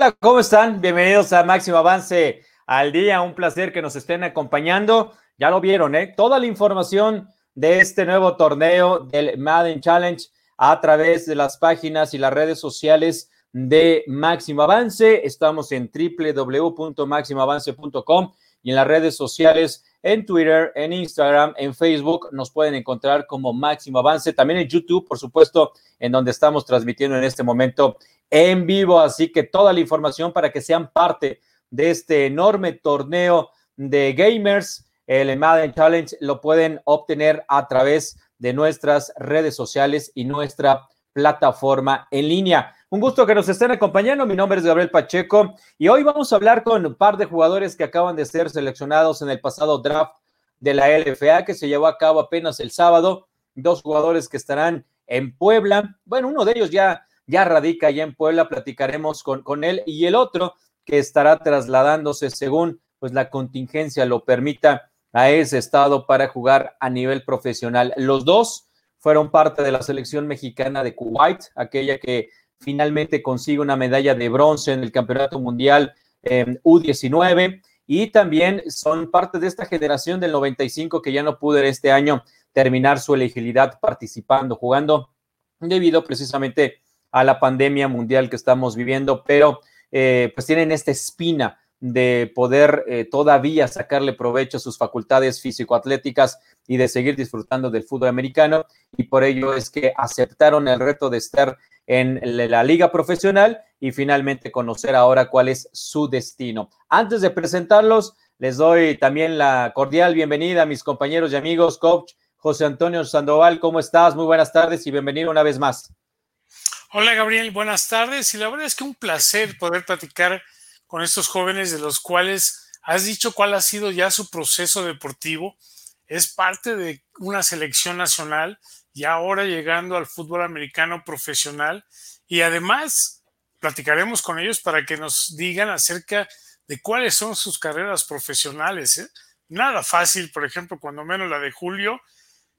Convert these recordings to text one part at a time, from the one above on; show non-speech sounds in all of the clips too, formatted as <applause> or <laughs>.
Hola, ¿cómo están? Bienvenidos a Máximo Avance al día. Un placer que nos estén acompañando. Ya lo vieron, ¿eh? Toda la información de este nuevo torneo del Madden Challenge a través de las páginas y las redes sociales de Máximo Avance. Estamos en www.máximoavance.com y en las redes sociales, en Twitter, en Instagram, en Facebook, nos pueden encontrar como Máximo Avance. También en YouTube, por supuesto, en donde estamos transmitiendo en este momento en vivo. Así que toda la información para que sean parte de este enorme torneo de gamers, el Madden Challenge, lo pueden obtener a través de nuestras redes sociales y nuestra plataforma en línea. Un gusto que nos estén acompañando. Mi nombre es Gabriel Pacheco y hoy vamos a hablar con un par de jugadores que acaban de ser seleccionados en el pasado draft de la LFA que se llevó a cabo apenas el sábado. Dos jugadores que estarán en Puebla. Bueno, uno de ellos ya ya radica allá en Puebla, platicaremos con, con él y el otro que estará trasladándose según pues la contingencia lo permita a ese estado para jugar a nivel profesional. Los dos fueron parte de la selección mexicana de Kuwait, aquella que finalmente consigue una medalla de bronce en el Campeonato Mundial U19 y también son parte de esta generación del 95 que ya no pudo este año terminar su elegibilidad participando, jugando debido precisamente a la pandemia mundial que estamos viviendo, pero eh, pues tienen esta espina de poder eh, todavía sacarle provecho a sus facultades físico-atléticas y de seguir disfrutando del fútbol americano. Y por ello es que aceptaron el reto de estar en la liga profesional y finalmente conocer ahora cuál es su destino. Antes de presentarlos, les doy también la cordial bienvenida a mis compañeros y amigos, coach José Antonio Sandoval. ¿Cómo estás? Muy buenas tardes y bienvenido una vez más. Hola Gabriel, buenas tardes. Y la verdad es que un placer poder platicar con estos jóvenes de los cuales has dicho cuál ha sido ya su proceso deportivo. Es parte de una selección nacional y ahora llegando al fútbol americano profesional. Y además platicaremos con ellos para que nos digan acerca de cuáles son sus carreras profesionales. ¿eh? Nada fácil, por ejemplo, cuando menos la de Julio.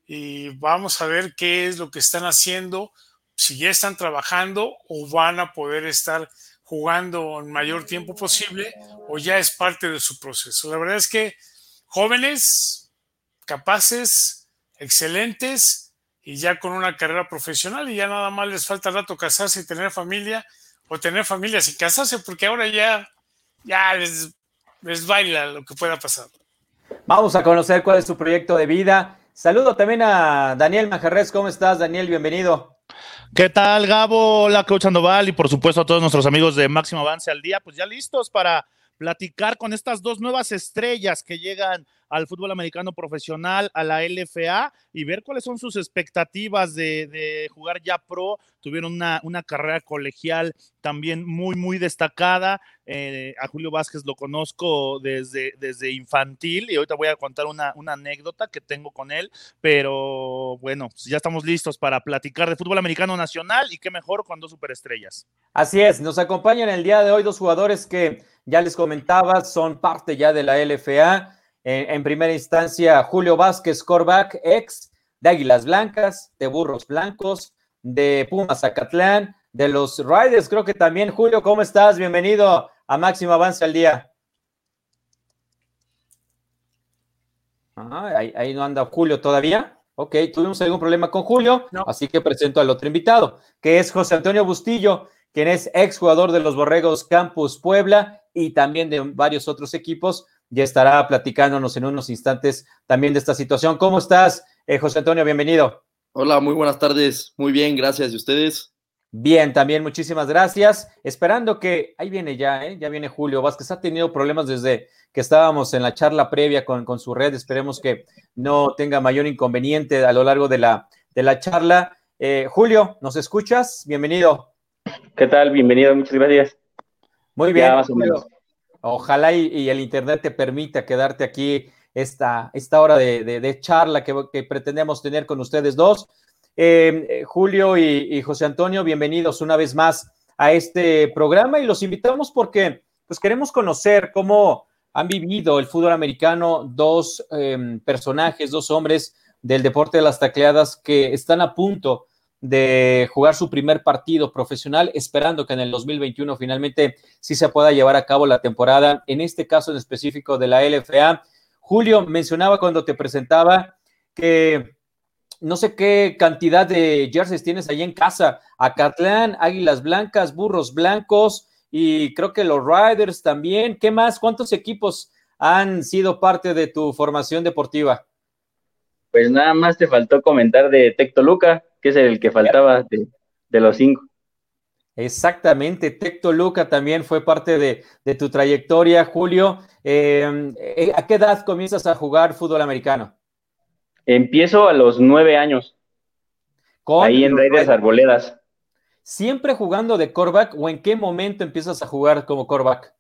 Y vamos a ver qué es lo que están haciendo si ya están trabajando o van a poder estar jugando en mayor tiempo posible o ya es parte de su proceso. La verdad es que jóvenes, capaces, excelentes y ya con una carrera profesional y ya nada más les falta rato casarse y tener familia o tener familia sin casarse porque ahora ya, ya les, les baila lo que pueda pasar. Vamos a conocer cuál es su proyecto de vida. Saludo también a Daniel Majarres. ¿Cómo estás, Daniel? Bienvenido. ¿Qué tal, Gabo? Hola, Coach Sandoval y por supuesto a todos nuestros amigos de Máximo Avance al Día, pues ya listos para platicar con estas dos nuevas estrellas que llegan al fútbol americano profesional, a la LFA, y ver cuáles son sus expectativas de, jugar ya pro. Tuvieron una, una, carrera colegial también muy, muy destacada. Eh, a Julio Vázquez lo conozco desde, desde infantil y ahorita voy a contar una, una anécdota que tengo con él, pero bueno, pues ya estamos listos para platicar de fútbol americano nacional y qué mejor con dos superestrellas. Así es, nos acompañan el día de hoy dos jugadores que ya les comentaba, son parte ya de la LFA. En, primera instancia, Julio Vázquez, Corback, ex de Águilas Blancas, de Burros Blancos, de Pumas Zacatlán, de los Riders, creo que también. Julio, ¿cómo estás? Bienvenido a Máximo Avance al Día. Ah, ahí, no anda Julio todavía. Ok, tuvimos algún problema con Julio, así que presento al otro invitado, que es José Antonio Bustillo, quien es ex jugador de los Borregos Campus Puebla y también de varios otros equipos ya estará platicándonos en unos instantes también de esta situación. ¿Cómo estás, eh, José Antonio? Bienvenido. Hola, muy buenas tardes. Muy bien, gracias. ¿Y ustedes? Bien, también muchísimas gracias. Esperando que, ahí viene ya, ¿eh? ya viene Julio Vázquez. Ha tenido problemas desde que estábamos en la charla previa con, con su red. Esperemos que no tenga mayor inconveniente a lo largo de la, de la charla. Eh, Julio, ¿nos escuchas? Bienvenido. ¿Qué tal? Bienvenido, muchas gracias. Muy bien. Ojalá y, el Internet te permita quedarte aquí esta, esta hora de, charla que, pretendemos tener con ustedes dos. Em, eh, Julio y, José Antonio, bienvenidos una vez más a este programa y los invitamos porque pues queremos conocer cómo han vivido el fútbol americano dos em, personajes, dos hombres del deporte de las tacleadas que están a punto de jugar su primer partido profesional, esperando que en el 2021 finalmente sí se pueda llevar a cabo la temporada, en este caso en específico de la LFA. Julio mencionaba cuando te presentaba que no sé qué cantidad de jerseys tienes ahí en casa. Acatlán, Águilas Blancas, Burros Blancos y creo que los Riders también. ¿Qué más? ¿Cuántos equipos han sido parte de tu formación deportiva? Pues nada más te faltó comentar de Tecto Luca, que es el que faltaba de, los cinco. Exactamente, Tecto Luca también fue parte de, tu trayectoria, Julio. Eh, eh, ¿A qué edad comienzas a jugar fútbol americano? Empiezo a los nueve años. ahí en Raiders Arboledas. ¿Siempre jugando de coreback o en qué momento empiezas a jugar como coreback?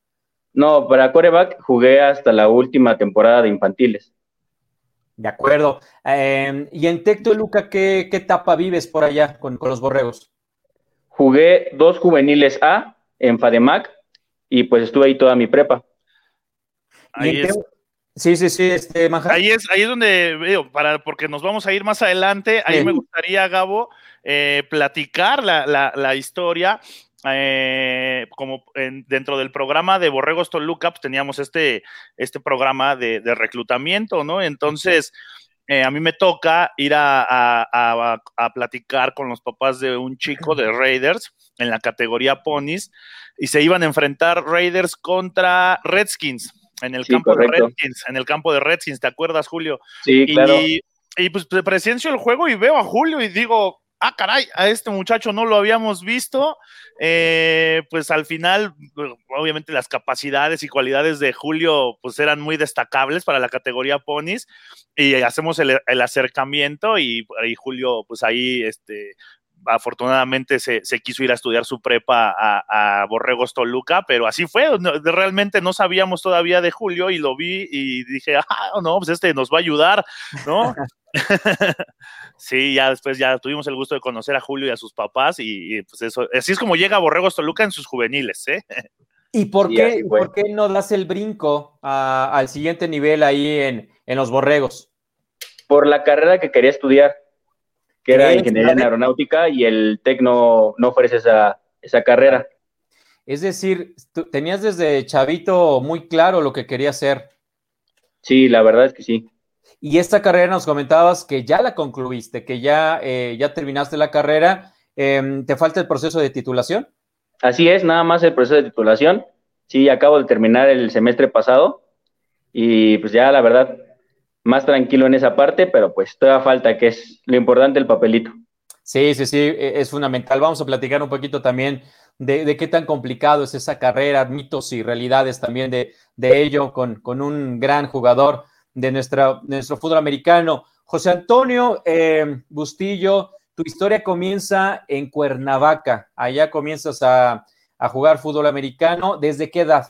No, para coreback jugué hasta la última temporada de infantiles. De acuerdo. Em, ¿Y en Tecto Luca qué, etapa vives por allá con, los borregos? Jugué dos juveniles A en Fademac y pues estuve ahí toda mi prepa. Ahí es. Sí, sí, sí, este, Ahí es, ahí es donde veo, para, porque nos vamos a ir más adelante, ahí me gustaría, Gabo, eh, platicar la, historia. Eh, como dentro del programa de Borregos Toluca, pues, teníamos este, este programa de, reclutamiento, ¿no? Entonces, eh, a mí me toca ir a, a, platicar con los papás de un chico de Raiders en la categoría Ponies y se iban a enfrentar Raiders contra Redskins en el campo de Redskins, en el campo de Redskins, ¿te acuerdas, Julio? Sí, claro. Y, pues presencio el juego y veo a Julio y digo, ah, caray, a este muchacho no lo habíamos visto. Eh, pues al final, obviamente las capacidades y cualidades de Julio pues eran muy destacables para la categoría Ponis y hacemos el, acercamiento y, y, Julio pues ahí este, afortunadamente se, quiso ir a estudiar su prepa a, Borregos Toluca, pero así fue, realmente no sabíamos todavía de Julio y lo vi y dije, ah, no, pues este nos va a ayudar, ¿no? <laughs> sí, ya después ya tuvimos el gusto de conocer a Julio y a sus papás y, pues eso, así es como llega Borregos Toluca en sus juveniles, ¿eh? ¿Y por, qué, ¿por qué no das el brinco al siguiente nivel ahí en, en los Borregos? Por la carrera que quería estudiar que era ingeniería en aeronáutica y el TEC no, ofrece esa, carrera. Es decir, tenías desde chavito muy claro lo que quería hacer. Sí, la verdad es que sí. Y esta carrera nos comentabas que ya la concluiste, que ya, eh, ya terminaste la carrera. Em, ¿Te falta el proceso de titulación? Así es, nada más el proceso de titulación. Sí, acabo de terminar el semestre pasado y pues ya la verdad más tranquilo en esa parte, pero pues toda falta, que es lo importante, el papelito. Sí, sí, sí, e, es fundamental. Vamos a platicar un poquito también de, qué tan complicado es esa carrera, mitos y realidades también de, ello, con, con, un gran jugador de, nuestra, nuestro fútbol americano. José Antonio eh, Bustillo, tu historia comienza en Cuernavaca. Allá comienzas a, a jugar fútbol americano. ¿Desde qué edad?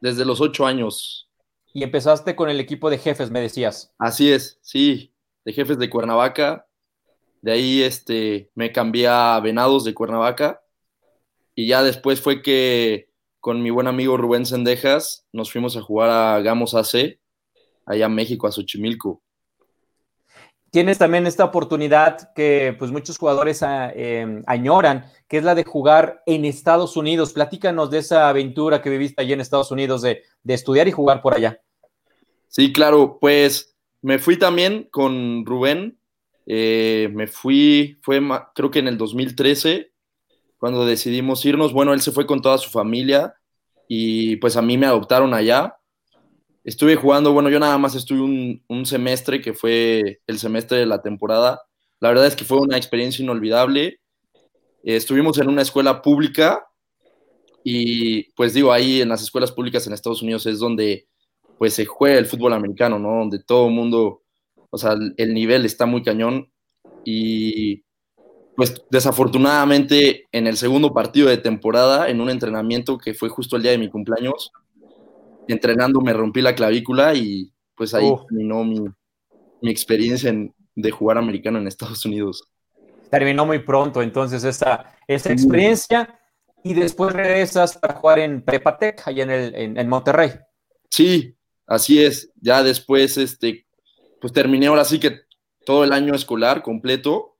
Desde los ocho años y empezaste con el equipo de jefes, me decías. Así es, sí, de jefes de Cuernavaca. De ahí este, me cambié a Venados de Cuernavaca. Y ya después fue que con mi buen amigo Rubén Sendejas nos fuimos a jugar a Gamos AC, allá en México, a Xochimilco. Tienes también esta oportunidad que pues muchos jugadores ah, em, añoran, que es la de jugar en Estados Unidos. Platícanos de esa aventura que viviste allí en Estados Unidos, de, de estudiar y jugar por allá. Sí, claro, pues me fui también con Rubén. Eh, me fui, fue creo que en el 2013, cuando decidimos irnos. Bueno, él se fue con toda su familia y pues a mí me adoptaron allá. Estuve jugando, bueno, yo nada más estuve un, semestre, que fue el semestre de la temporada. La verdad es que fue una experiencia inolvidable. Estuvimos en una escuela pública y pues digo, ahí en las escuelas públicas en Estados Unidos es donde pues se juega el fútbol americano, ¿no? Donde todo el mundo, o sea, el nivel está muy cañón y pues desafortunadamente en el segundo partido de temporada, en un entrenamiento que fue justo el día de mi cumpleaños, entrenando me rompí la clavícula y pues ahí terminó mi, experiencia de jugar americano en Estados Unidos. Terminó muy pronto entonces esa, esa experiencia y después regresas para jugar en Prepatec, allá en, el, en Monterrey. Sí, Así es, ya después, este, pues terminé ahora sí que todo el año escolar completo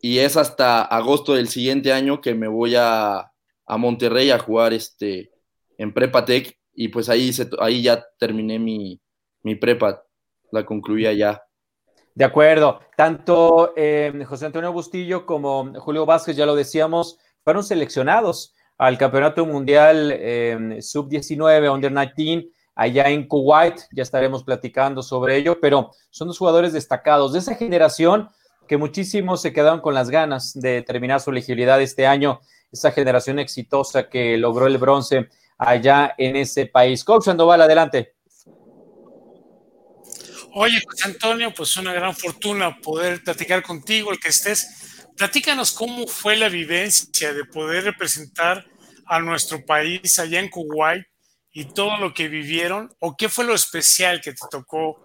y es hasta agosto del siguiente año que me voy a, a Monterrey a jugar este, en Prepa Tech y pues ahí, ahí ya terminé mi, mi prepa, la concluía ya. De acuerdo. Tanto eh, José Antonio Bustillo como Julio Vázquez, ya lo decíamos, fueron seleccionados al Campeonato Mundial eh, Sub-19, Under 19, allá en Kuwait. Ya estaremos platicando sobre ello, pero son dos jugadores destacados de esa generación que muchísimos se quedaron con las ganas de terminar su elegibilidad este año, esa generación exitosa que logró el bronce allá en ese país. Coach Sandoval, adelante. Oye, José Antonio, pues una gran fortuna poder platicar contigo, el que estés. Platícanos cómo fue la vivencia de poder representar a nuestro país allá en Kuwait y todo lo que vivieron, o qué fue lo especial que te tocó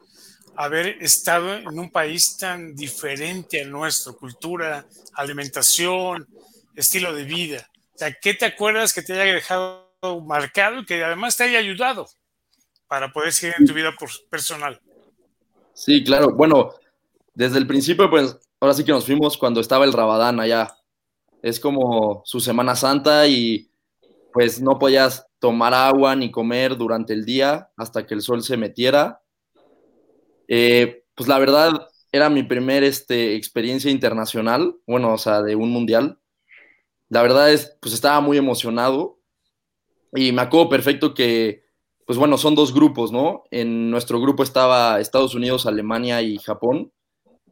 haber estado en un país tan diferente al nuestro, cultura, alimentación, estilo de vida. O sea, ¿qué te acuerdas que te haya dejado marcado y que además te haya ayudado para poder seguir en tu vida personal? Sí, claro. Bueno, desde el principio, pues ahora sí que nos fuimos cuando estaba el Rabadán allá. Es como su Semana Santa y pues no podías tomar agua ni comer durante el día hasta que el sol se metiera. Eh, pues la verdad era mi primer este, experiencia internacional, bueno, o sea, de un mundial. La verdad es, pues estaba muy emocionado y me acuerdo perfecto que pues bueno, son dos grupos, ¿no? En nuestro grupo estaba Estados Unidos, Alemania y Japón.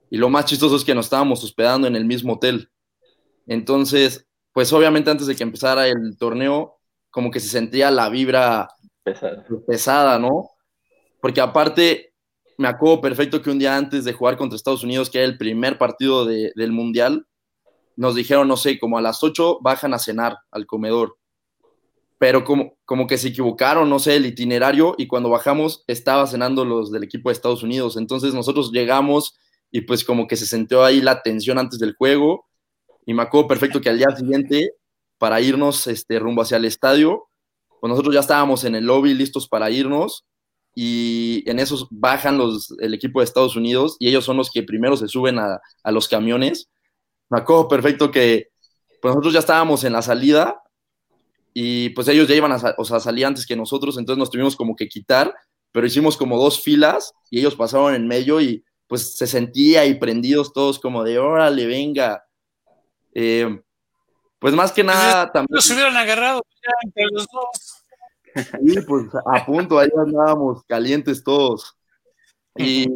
Y lo más chistoso es que nos estábamos hospedando en el mismo hotel. Entonces, pues obviamente antes de que empezara el torneo, como que se sentía la vibra pesada, ¿no? Porque aparte, me acuerdo perfecto que un día antes de jugar contra Estados Unidos, que era el primer partido del Mundial, nos dijeron, no sé, como a las 8 bajan a cenar al comedor pero como, como que se equivocaron, no sé, el itinerario y cuando bajamos estaba cenando los del equipo de Estados Unidos. Entonces nosotros llegamos y pues como que se sintió ahí la tensión antes del juego y me acuerdo perfecto que al día siguiente para irnos este, rumbo hacia el estadio, pues nosotros ya estábamos en el lobby listos para irnos y en esos bajan los, el equipo de Estados Unidos y ellos son los que primero se suben a, a los camiones. Me perfecto que pues nosotros ya estábamos en la salida y pues ellos ya iban a, o sea, salir antes que nosotros, entonces nos tuvimos como que quitar, pero hicimos como dos filas y ellos pasaron en medio y pues se sentía y prendidos todos como de órale, venga. Eh, pues más que nada también... Nos hubieran agarrado ya entre los dos. Sí, pues a punto, ahí andábamos calientes todos. Y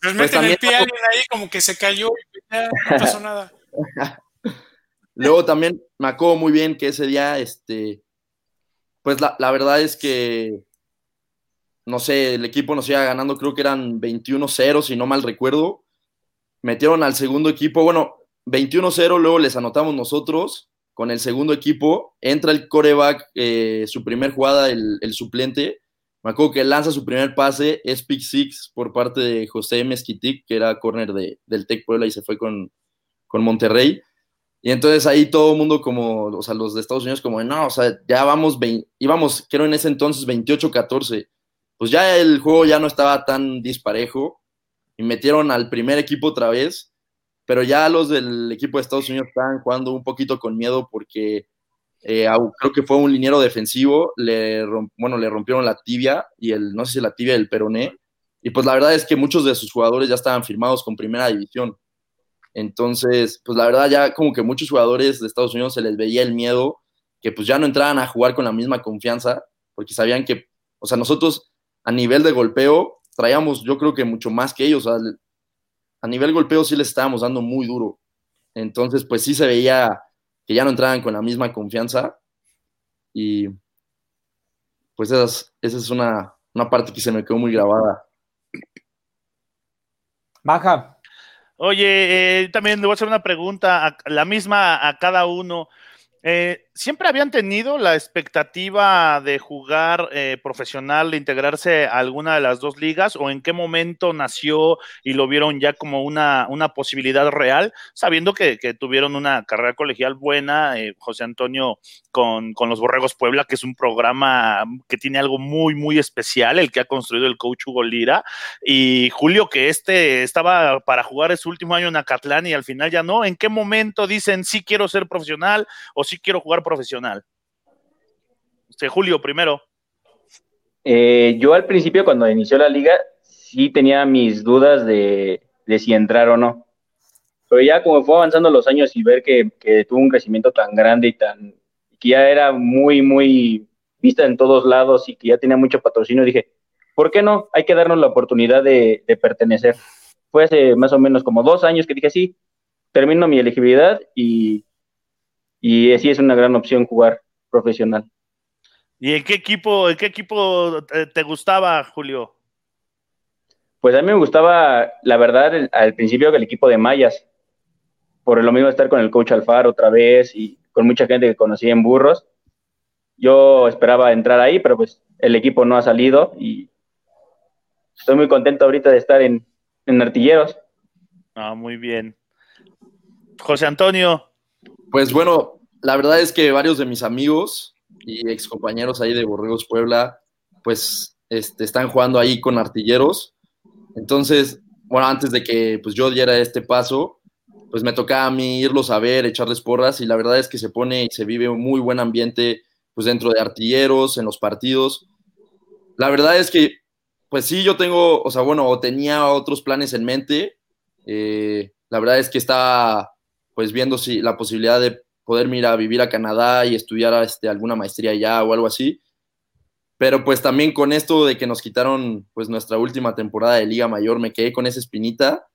pues meten el pie alguien ahí como que se cayó y ya no pasó nada. <laughs> Luego también me acuerdo muy bien que ese día, este, pues la, verdad es que, no sé, el equipo nos iba ganando, creo que eran 21-0, si no mal recuerdo. Metieron al segundo equipo, bueno, 21-0, luego les anotamos nosotros con el segundo equipo. Entra el coreback, eh, su primer jugada, el, suplente. Me acuerdo que lanza su primer pase, es pick six por parte de José Mezquitic, que era corner de, del Tec Puebla y se fue con, con Monterrey. Y entonces ahí todo el mundo como, o sea, los de Estados Unidos como, no, o sea, ya vamos, íbamos, creo en ese entonces 28-14. Pues ya el juego ya no estaba tan disparejo y metieron al primer equipo otra vez, pero ya los del equipo de Estados Unidos estaban jugando un poquito con miedo porque eh, creo que fue un liniero defensivo, le bueno, le rompieron la tibia y el, no sé si la tibia del peroné, y pues la verdad es que muchos de sus jugadores ya estaban firmados con primera división. Entonces, pues la verdad ya como que muchos jugadores de Estados Unidos se les veía el miedo que pues ya no entraban a jugar con la misma confianza, porque sabían que, o sea, nosotros a nivel de golpeo traíamos yo creo que mucho más que ellos, a nivel golpeo sí les estábamos dando muy duro. Entonces, pues sí se veía que ya no entraban con la misma confianza y pues esa es, una, una parte que se me quedó muy grabada. Baja. Oye, eh, también le voy a hacer una pregunta, la misma a cada uno. Eh, ¿siempre habían tenido la expectativa de jugar eh, profesional, de integrarse a alguna de las dos ligas? ¿O en qué momento nació y lo vieron ya como una, una posibilidad real, sabiendo que, tuvieron una carrera colegial buena, eh, José Antonio con, con, los Borregos Puebla, que es un programa que tiene algo muy, muy especial, el que ha construido el coach Hugo Lira, y Julio, que este estaba para jugar su último año en Acatlán y al final ya no. ¿En qué momento dicen sí quiero ser profesional o sí quiero jugar profesional? Usted, Julio, primero. Eh, yo al principio, cuando inició la liga, sí tenía mis dudas de, si entrar o no. Pero ya como fue avanzando los años y ver que, tuvo un crecimiento tan grande y tan que ya era muy, muy vista en todos lados y que ya tenía mucho patrocinio, dije, ¿por qué no? Hay que darnos la oportunidad de, de pertenecer. Fue hace más o menos como dos años que dije, sí, termino mi elegibilidad y y así es una gran opción jugar profesional. ¿Y en qué equipo, en qué equipo te gustaba, Julio? Pues a mí me gustaba, la verdad, al principio el equipo de Mayas, por lo mismo estar con el coach Alfaro otra vez y con mucha gente que conocí en Burros. Yo esperaba entrar ahí, pero pues el equipo no ha salido y estoy muy contento ahorita de estar en, en Artilleros. Ah, muy bien. José Antonio, pues bueno, la verdad es que varios de mis amigos y excompañeros ahí de Borregos Puebla, pues este, están jugando ahí con artilleros. Entonces, bueno, antes de que pues, yo diera este paso, pues me tocaba a mí irlos a ver, echarles porras y la verdad es que se pone y se vive un muy buen ambiente pues dentro de artilleros, en los partidos. La verdad es que, pues sí, yo tengo, o sea, bueno, o tenía otros planes en mente. Eh, la verdad es que estaba pues viendo si la posibilidad de poder ir a vivir a Canadá y estudiar este, alguna maestría allá o algo así. Pero pues también con esto de que nos quitaron pues nuestra última temporada de Liga Mayor, me quedé con esa espinita.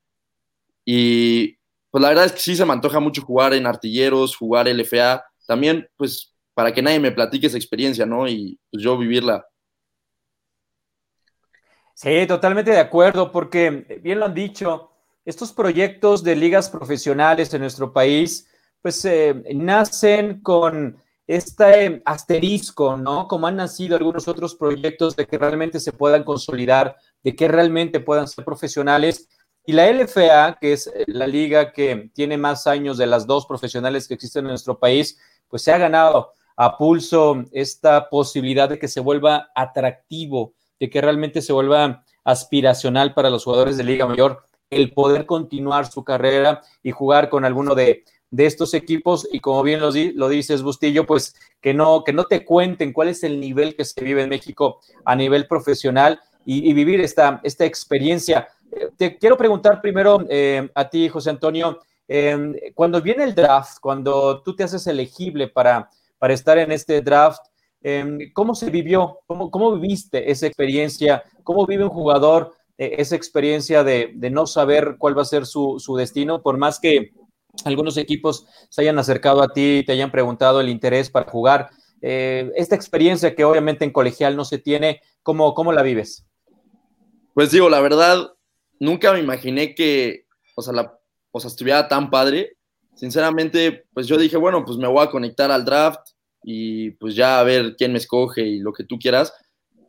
Y pues la verdad es que sí se me antoja mucho jugar en artilleros, jugar LFA. También pues para que nadie me platique esa experiencia, ¿no? Y pues yo vivirla. Sí, totalmente de acuerdo, porque bien lo han dicho, estos proyectos de ligas profesionales en nuestro país, pues eh, nacen con este asterisco, ¿no? Como han nacido algunos otros proyectos de que realmente se puedan consolidar, de que realmente puedan ser profesionales. Y la LFA, que es la liga que tiene más años de las dos profesionales que existen en nuestro país, pues se ha ganado a pulso esta posibilidad de que se vuelva atractivo, de que realmente se vuelva aspiracional para los jugadores de Liga Mayor el poder continuar su carrera y jugar con alguno de, estos equipos y como bien lo, lo, dices Bustillo, pues que no, que no te cuenten cuál es el nivel que se vive en México a nivel profesional y, vivir esta, esta experiencia. Eh, te quiero preguntar primero eh, a ti, José Antonio, em, cuando viene el draft, cuando tú te haces elegible para, para estar en este draft, em, ¿cómo se vivió? ¿Cómo, ¿Cómo viviste esa experiencia? ¿Cómo vive un jugador e, esa experiencia de, no saber cuál va a ser su, destino, por más que algunos equipos se hayan acercado a ti y te hayan preguntado el interés para jugar. Eh, esta experiencia que obviamente en colegial no se tiene, ¿cómo, ¿cómo la vives? Pues digo, la verdad, nunca me imaginé que, o sea, o sea, estuviera tan padre. Sinceramente, pues yo dije, bueno, pues me voy a conectar al draft y pues ya a ver quién me escoge y lo que tú quieras.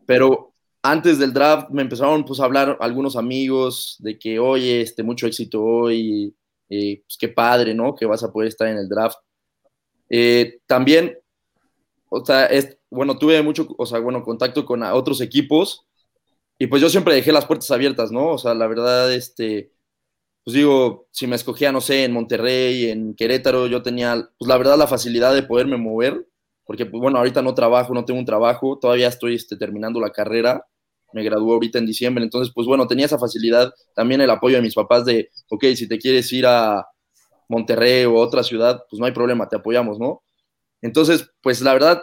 Pero antes del draft me empezaron pues, a hablar algunos amigos de que, oye, este, mucho éxito hoy, eh, pues qué padre, ¿no? Que vas a poder estar en el draft. Eh, también, o sea, es, bueno, tuve mucho, o sea, bueno, contacto con otros equipos y pues yo siempre dejé las puertas abiertas, ¿no? O sea, la verdad, este, pues digo, si me escogía, no sé, en Monterrey, en Querétaro, yo tenía, pues la verdad, la facilidad de poderme mover, porque, pues bueno, ahorita no trabajo, no tengo un trabajo, todavía estoy este, terminando la carrera, me graduó ahorita en diciembre, entonces pues bueno, tenía esa facilidad, también el apoyo de mis papás de, ok, si te quieres ir a Monterrey o otra ciudad, pues no hay problema, te apoyamos, ¿no? Entonces, pues la verdad,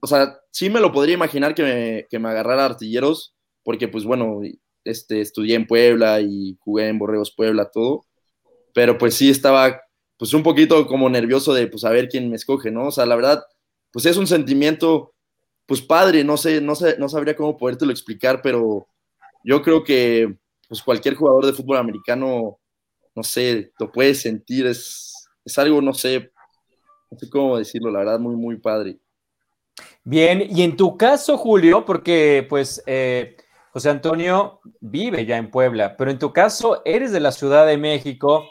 o sea, sí me lo podría imaginar que me, que me agarrara artilleros, porque pues bueno, este, estudié en Puebla y jugué en Borregos Puebla, todo, pero pues sí estaba pues un poquito como nervioso de pues saber quién me escoge, ¿no? O sea, la verdad, pues es un sentimiento pues padre, no sé, no sé, no sabría cómo podértelo explicar, pero yo creo que pues cualquier jugador de fútbol americano, no sé, lo puede sentir, es, es algo, no sé, no sé cómo decirlo, la verdad, muy, muy padre. Bien, y en tu caso, Julio, porque pues eh, José Antonio vive ya en Puebla, pero en tu caso eres de la Ciudad de México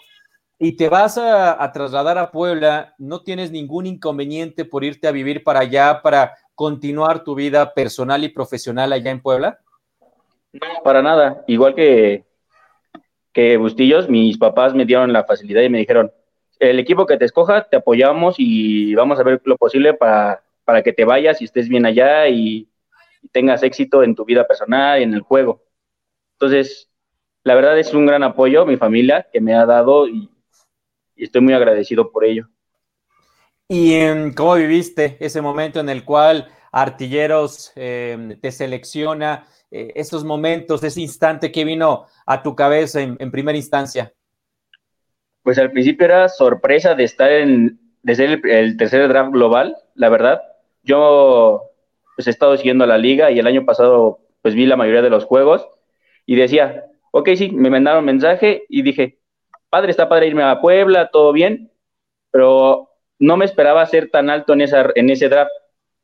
y te vas a, a, trasladar a Puebla, ¿no tienes ningún inconveniente por irte a vivir para allá, para continuar tu vida personal y profesional allá en Puebla? No, para nada. Igual que, que Bustillos, mis papás me dieron la facilidad y me dijeron, el equipo que te escoja, te apoyamos y vamos a ver lo posible para, para que te vayas y estés bien allá y, tengas éxito en tu vida personal y en el juego. Entonces, la verdad es un gran apoyo mi familia que me ha dado y, y estoy muy agradecido por ello. ¿Y cómo viviste ese momento en el cual Artilleros eh, te selecciona? Eh, esos momentos, ese instante que vino a tu cabeza en, en, primera instancia. Pues al principio era sorpresa de estar en, de ser el, el tercer draft global, la verdad. Yo pues he estado siguiendo la liga y el año pasado pues vi la mayoría de los juegos y decía, ok, sí, me mandaron mensaje y dije, padre, está padre irme a Puebla, todo bien, pero no me esperaba ser tan alto en, esa, ese draft.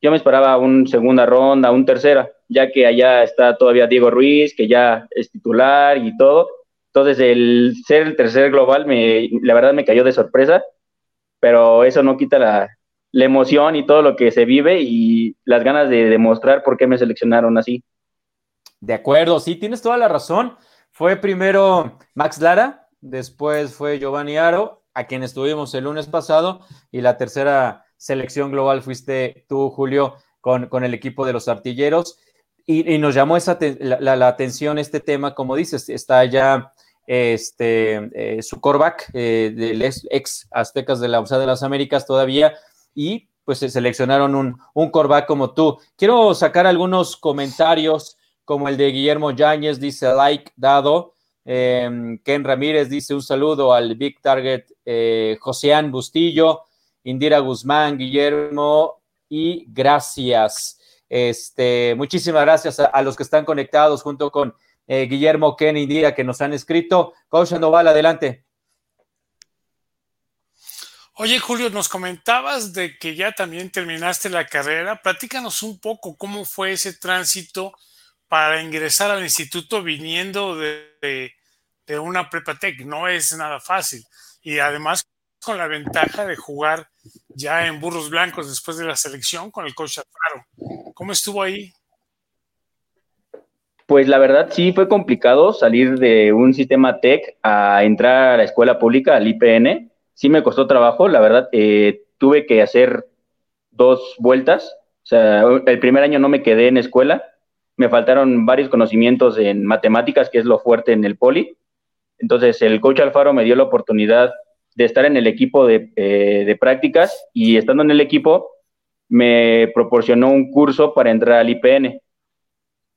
Yo me esperaba un segunda ronda, un tercera, ya que allá está todavía Diego Ruiz, que ya es titular y todo. Entonces, el ser el tercer global, me, la verdad me cayó de sorpresa, pero eso no quita la, la emoción y todo lo que se vive y las ganas de demostrar por qué me seleccionaron así. De acuerdo, sí, tienes toda la razón. Fue primero Max Lara, después fue Giovanni Aro, a quien estuvimos el lunes pasado, y la tercera selección global fuiste tú, Julio, con, con el equipo de los artilleros. Y, nos llamó esa la, atención este tema, como dices, está ya este, eh, su coreback eh, del ex, ex, Aztecas de la USA de las Américas todavía, y pues se seleccionaron un, un coreback como tú. Quiero sacar algunos comentarios, como el de Guillermo Yáñez, dice like dado. Eh, Ken Ramírez dice un saludo al Big Target eh, Joseán Bustillo, Indira Guzmán, Guillermo y gracias. Este, muchísimas gracias a, los que están conectados junto con eh, Guillermo, Ken, Indira que nos han escrito. Coach Sandoval, adelante. Oye, Julio, nos comentabas de que ya también terminaste la carrera. Platícanos un poco cómo fue ese tránsito para ingresar al instituto viniendo de, de una prepatec. No es nada fácil. Y además con la ventaja de jugar ya en Burros Blancos después de la selección con el coach Alfaro. ¿Cómo estuvo ahí? Pues la verdad sí fue complicado salir de un sistema tech a entrar a la escuela pública, al IPN. Sí me costó trabajo, la verdad. Eh, tuve que hacer dos vueltas. O sea, el primer año no me quedé en escuela. Me faltaron varios conocimientos en matemáticas, que es lo fuerte en el poli. Entonces el coach Alfaro me dio la oportunidad de estar en el equipo de, eh, prácticas y estando en el equipo me proporcionó un curso para entrar al IPN,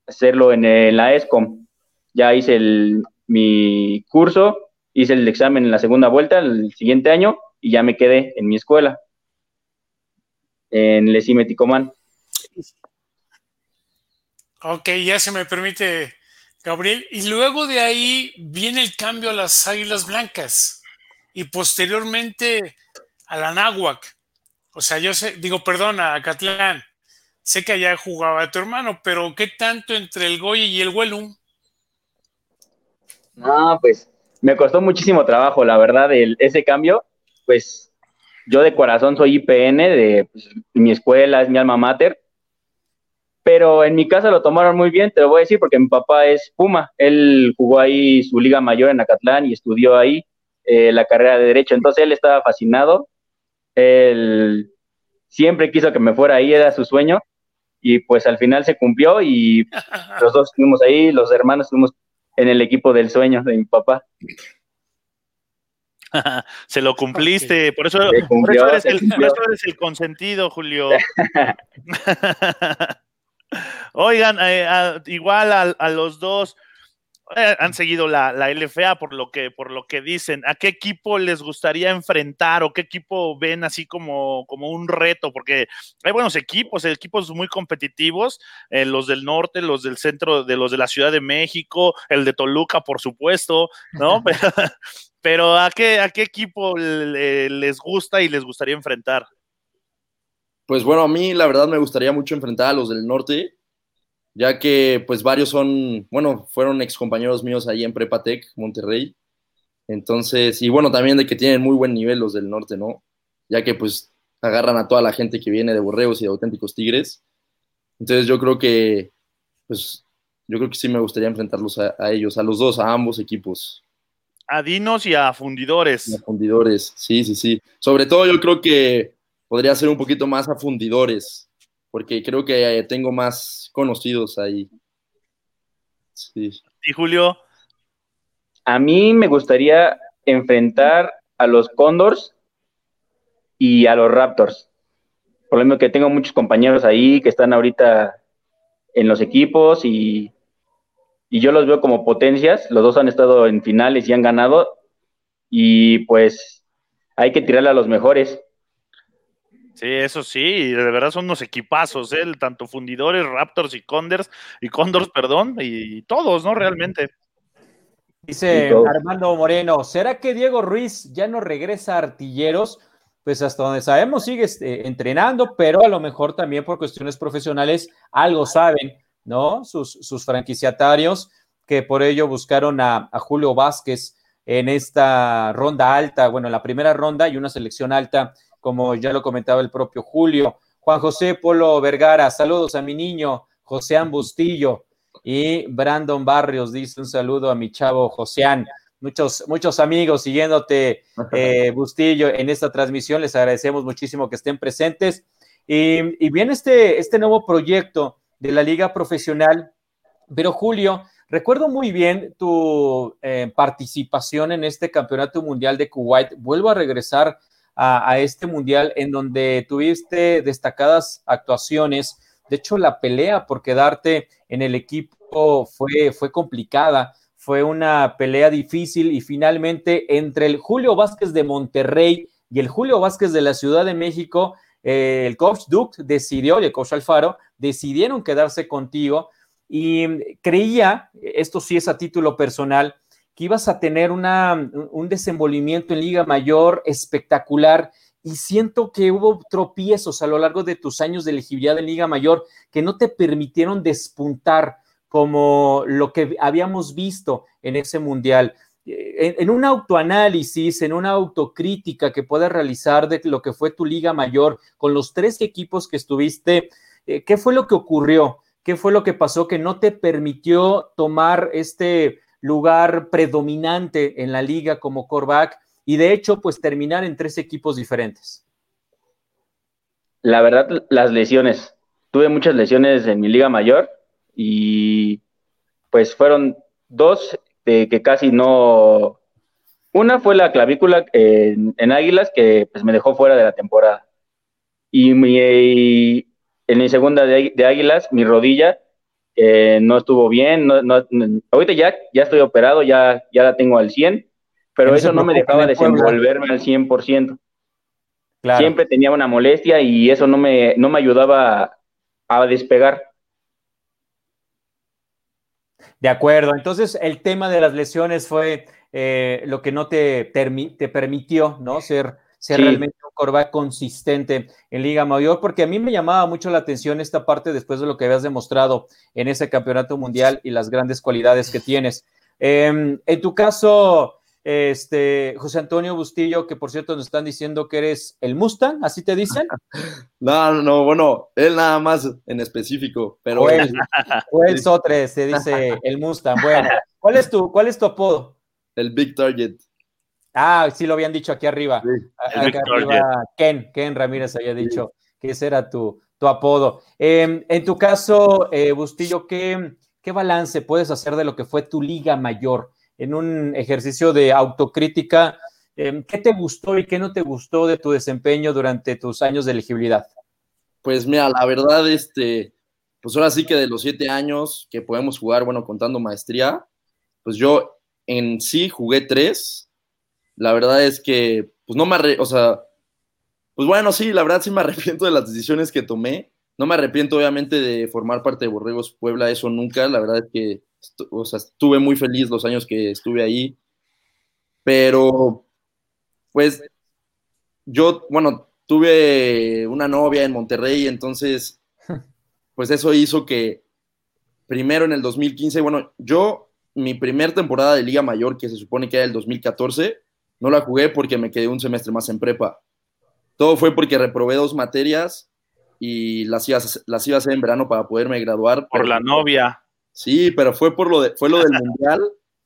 hacerlo en, la ESCOM. Ya hice el, mi curso, hice el examen en la segunda vuelta el siguiente año y ya me quedé en mi escuela, en Lesime Ticomán. Ok, ya se me permite, Gabriel. Y luego de ahí viene el cambio a las Águilas Blancas y posteriormente a la Náhuac. O sea, yo sé, digo, perdón, a Catlán. Sé que allá jugaba tu hermano, pero ¿qué tanto entre el Goye y el Huelum? No, pues me costó muchísimo trabajo, la verdad, el, ese cambio. Pues yo de corazón soy IPN, de pues, mi escuela, es mi alma mater. Pero en mi casa lo tomaron muy bien, te lo voy a decir, porque mi papá es Puma. Él jugó ahí su liga mayor en Acatlán y estudió ahí eh, la carrera de Derecho. Entonces él estaba fascinado. Él siempre quiso que me fuera ahí, era su sueño. Y pues al final se cumplió y <laughs> los dos estuvimos ahí, los hermanos estuvimos en el equipo del sueño de mi papá. <laughs> se lo cumpliste, okay. por, eso, cumplió, por, eso eres el, por, eso eres el, consentido, Julio. <laughs> Oigan, eh, a, igual a, a, los dos, eh, han seguido la, la, LFA por lo que por lo que dicen. ¿A qué equipo les gustaría enfrentar o qué equipo ven así como, como un reto? Porque hay buenos equipos, equipos muy competitivos, eh, los del norte, los del centro, de los de la Ciudad de México, el de Toluca, por supuesto, ¿no? <laughs> pero, pero ¿a qué, a qué equipo le, les gusta y les gustaría enfrentar? Pues bueno, a mí la verdad me gustaría mucho enfrentar a los del norte, ya que pues varios son, bueno, fueron ex compañeros míos ahí en Prepatec, Monterrey. Entonces, y bueno, también de que tienen muy buen nivel los del norte, ¿no? Ya que pues agarran a toda la gente que viene de Borreos y de auténticos Tigres. Entonces yo creo que, pues, yo creo que sí me gustaría enfrentarlos a, a ellos, a los dos, a ambos equipos. A Dinos y a Fundidores. A fundidores, sí, sí, sí. Sobre todo yo creo que podría ser un poquito más a fundidores, porque creo que tengo más conocidos ahí. Sí. ¿Y Julio? A mí me gustaría enfrentar a los Condors y a los Raptors. Por lo mismo que tengo muchos compañeros ahí que están ahorita en los equipos y, y yo los veo como potencias. Los dos han estado en finales y han ganado. Y pues hay que tirarle a los mejores. Sí, eso sí, de verdad son unos equipazos, ¿eh? tanto fundidores, Raptors y Condors, y Condors, perdón, y todos, ¿no? Realmente. Dice Armando Moreno, ¿será que Diego Ruiz ya no regresa a artilleros? Pues hasta donde sabemos sigue este, entrenando, pero a lo mejor también por cuestiones profesionales algo saben, ¿no? Sus, sus franquiciatarios, que por ello buscaron a, a Julio Vázquez en esta ronda alta, bueno, en la primera ronda y una selección alta como ya lo comentaba el propio Julio. Juan José Polo Vergara, saludos a mi niño Joséán Bustillo. Y Brandon Barrios dice un saludo a mi chavo Joséán. Muchos, muchos amigos siguiéndote, eh, Bustillo, en esta transmisión. Les agradecemos muchísimo que estén presentes. Y, y viene este, este nuevo proyecto de la Liga Profesional. Pero Julio, recuerdo muy bien tu eh, participación en este Campeonato Mundial de Kuwait. Vuelvo a regresar a, este mundial en donde tuviste destacadas actuaciones. De hecho, la pelea por quedarte en el equipo fue, fue complicada, fue una pelea difícil y finalmente entre el Julio Vázquez de Monterrey y el Julio Vázquez de la Ciudad de México, eh, el coach Duke decidió, y el coach Alfaro, decidieron quedarse contigo y creía, esto sí es a título personal, que ibas a tener un desenvolvimiento en Liga Mayor espectacular y siento que hubo tropiezos a lo largo de tus años de elegibilidad en Liga Mayor que no te permitieron despuntar como lo que habíamos visto en ese mundial. En, en, un autoanálisis, en una autocrítica que puedas realizar de lo que fue tu Liga Mayor con los tres equipos que estuviste, eh, ¿qué fue lo que ocurrió? ¿Qué fue lo que pasó que no te permitió tomar este lugar predominante en la liga como coreback y de hecho, pues terminar en tres equipos diferentes? La verdad, las lesiones. Tuve muchas lesiones en mi liga mayor y pues fueron dos de que casi no... Una fue la clavícula en, Águilas que pues me dejó fuera de la temporada. Y, mi, en mi segunda de, de Águilas, mi rodilla eh, no estuvo bien, no, no, ahorita ya, ya estoy operado, ya, ya la tengo al 100, pero eso no me dejaba desenvolverme al 100%. Claro. Siempre tenía una molestia y eso no me, no me ayudaba a, a despegar. De acuerdo, entonces el tema de las lesiones fue eh, lo que no te, te permitió ¿no? ser sí. realmente un coreback consistente en Liga Mayor, porque a mí me llamaba mucho la atención esta parte después de lo que habías demostrado en ese campeonato mundial y las grandes cualidades que tienes. Eh, en tu caso, este, José Antonio Bustillo, que por cierto nos están diciendo que eres el Mustang, ¿así te dicen? <laughs> No, no, bueno, él nada más en específico, pero... O él, o él Sotre, se dice el Mustang. Bueno, ¿cuál es tu, cuál es tu apodo? El Big Target. Ah, sí lo habían dicho aquí arriba. Sí, acá arriba Ken, Ken Ramírez había dicho sí. que ese era tu, tu apodo. Eh, en tu caso, eh, Bustillo, ¿qué, ¿qué balance puedes hacer de lo que fue tu liga mayor? En un ejercicio de autocrítica, eh, ¿qué te gustó y qué no te gustó de tu desempeño durante tus años de elegibilidad? Pues mira, la verdad, este, pues ahora sí que de los siete años que podemos jugar, bueno, contando maestría, pues yo en sí jugué tres, la verdad es que, pues no me, arre o sea, pues bueno, sí, la verdad sí me <laughs> arrepiento de las decisiones que tomé. No me arrepiento, obviamente, de formar parte de Borregos Puebla, eso nunca. La verdad es que, o sea, estuve muy feliz los años que estuve ahí. Pero, pues, yo, bueno, tuve una novia en Monterrey, entonces, <laughs> pues eso hizo que primero en el 2015, bueno, yo, mi primer temporada de Liga Mayor, que se supone que era el 2014, no la jugué porque me quedé un semestre más en prepa. Todo fue porque reprobé dos materias y las iba, las iba a hacer en verano para poderme graduar. Por la novia. Sí, pero fue por lo de, fue lo del mundial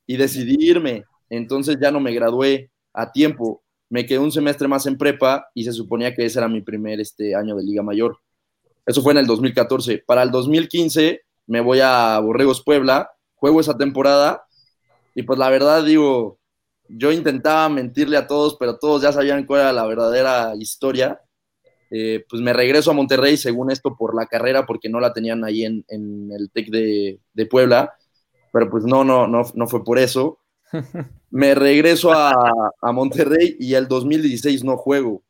y decidí irme. Entonces ya no me gradué a tiempo. Me quedé un semestre más en prepa y se suponía que ese era mi primer este, año de Liga Mayor. Eso fue en el 2014. Para el 2015 me voy a Borregos Puebla, juego esa temporada y pues la verdad digo, yo intentaba mentirle a todos, pero todos ya sabían cuál era la verdadera historia. Eh, pues me regreso a Monterrey, según esto, por la carrera, porque no la tenían ahí en, el TEC de, de, Puebla, pero pues no, no, no, no fue por eso. <laughs> Me regreso a, a Monterrey y el 2016 no juego.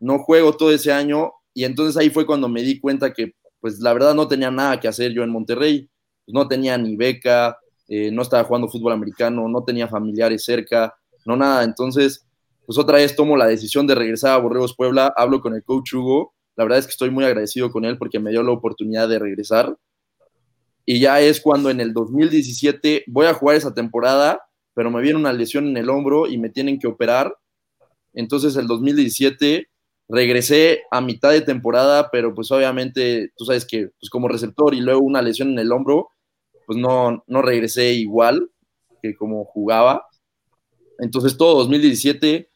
No juego todo ese año y entonces ahí fue cuando me di cuenta que pues la verdad no tenía nada que hacer yo en Monterrey. Pues, no tenía ni beca, eh, no estaba jugando fútbol americano, no tenía familiares cerca, no nada. Entonces, pues otra vez tomo la decisión de regresar a Borregos Puebla, hablo con el coach Hugo. La verdad es que estoy muy agradecido con él porque me dio la oportunidad de regresar. Y ya es cuando en el 2017 voy a jugar esa temporada, pero me viene una lesión en el hombro y me tienen que operar. Entonces el 2017 regresé a mitad de temporada, pero pues obviamente tú sabes que pues como receptor y luego una lesión en el hombro, pues no, no regresé igual que como jugaba. Entonces todo 2017,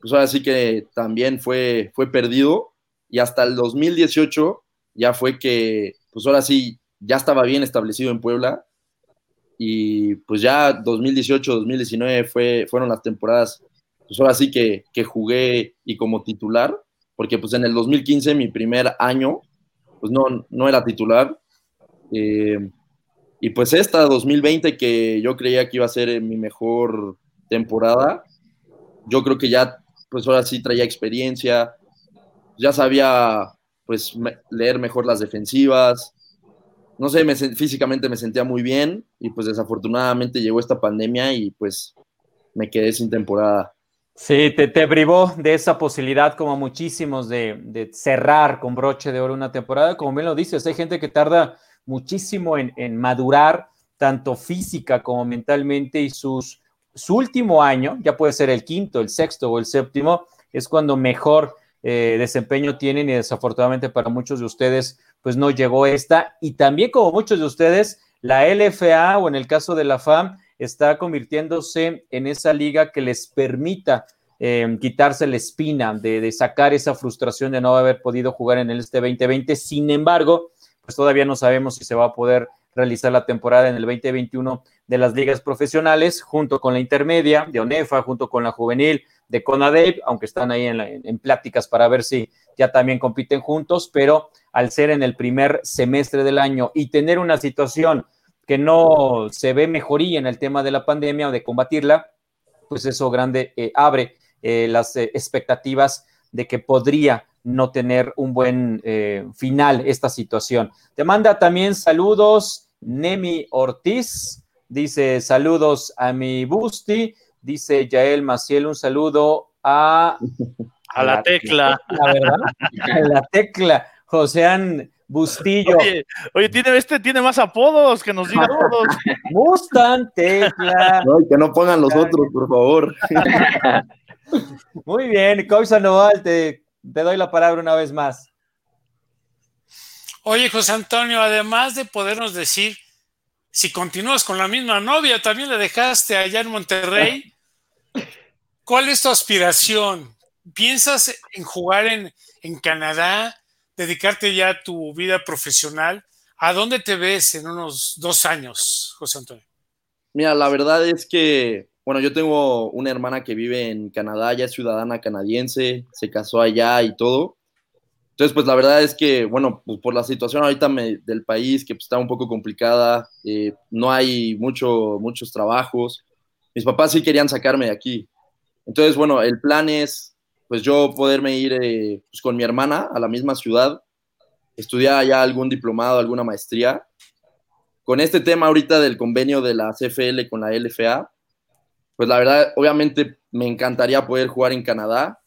pues ahora sí que también fue, fue perdido y hasta el 2018 ya fue que, pues ahora sí, ya estaba bien establecido en Puebla y pues ya 2018, 2019 fue, fueron las temporadas, pues ahora sí que, que jugué y como titular porque pues en el 2015, mi primer año, pues no, no era titular. Eh, y pues esta 2020, que yo creía que iba a ser mi mejor temporada, yo creo que ya, pues ahora sí traía experiencia, ya sabía pues leer mejor las defensivas, no sé, me, físicamente me sentía muy bien y pues desafortunadamente llegó esta pandemia y pues me quedé sin temporada. Sí, te, te privó de esa posibilidad, como muchísimos, de, cerrar con broche de oro una temporada. Como bien lo dices, hay gente que tarda muchísimo en, madurar, tanto física como mentalmente, y sus, su último año, ya puede ser el quinto, el sexto o el séptimo, es cuando mejor eh, desempeño tienen y desafortunadamente para muchos de ustedes, pues no llegó esta. Y también como muchos de ustedes, la LFA o en el caso de la FAM, está convirtiéndose en esa liga que les permita eh, quitarse la espina de, sacar esa frustración de no haber podido jugar en el este 2020. Sin embargo, pues todavía no sabemos si se va a poder realizar la temporada en el 2021 de las ligas profesionales, junto con la intermedia de ONEFA, junto con la juvenil de CONADEP, aunque están ahí en, en pláticas para ver si ya también compiten juntos, pero al ser en el primer semestre del año y tener una situación que no se ve mejoría en el tema de la pandemia o de combatirla, pues eso grande eh, abre eh, las eh, expectativas de que podría no tener un buen final esta situación. Te manda también saludos Nemi Ortiz, dice saludos a mi Busti, dice Yael Maciel, un saludo a... <laughs> A la, tecla. A la tecla. Josean Bustillo. Oye, tiene, este tiene más apodos que nos diga <laughs> todos. Mustang, Tecla. que no pongan los otros, por favor. <laughs> Muy bien, Coach Sandoval, te, te doy la palabra una vez más. Oye, José Antonio, además de podernos decir si continúas con la misma novia, también la dejaste allá en Monterrey. <laughs> ¿Cuál es tu aspiración? ¿Piensas en jugar en, en Canadá? dedicarte ya a tu vida profesional, ¿a dónde te ves en unos dos años, José Antonio? Mira, la verdad es que, bueno, yo tengo una hermana que vive en Canadá, ya es ciudadana canadiense, se casó allá y todo. Entonces, pues la verdad es que, bueno, pues por la situación ahorita del país, que pues, está un poco complicada, eh, no hay mucho, muchos trabajos. Mis papás sí querían sacarme de aquí. Entonces, bueno, el plan es pues yo poderme ir eh, pues con mi hermana a la misma ciudad, estudiar allá algún diplomado, alguna maestría. Con este tema ahorita del convenio de la CFL con la LFA, pues la verdad, obviamente me encantaría poder jugar en Canadá,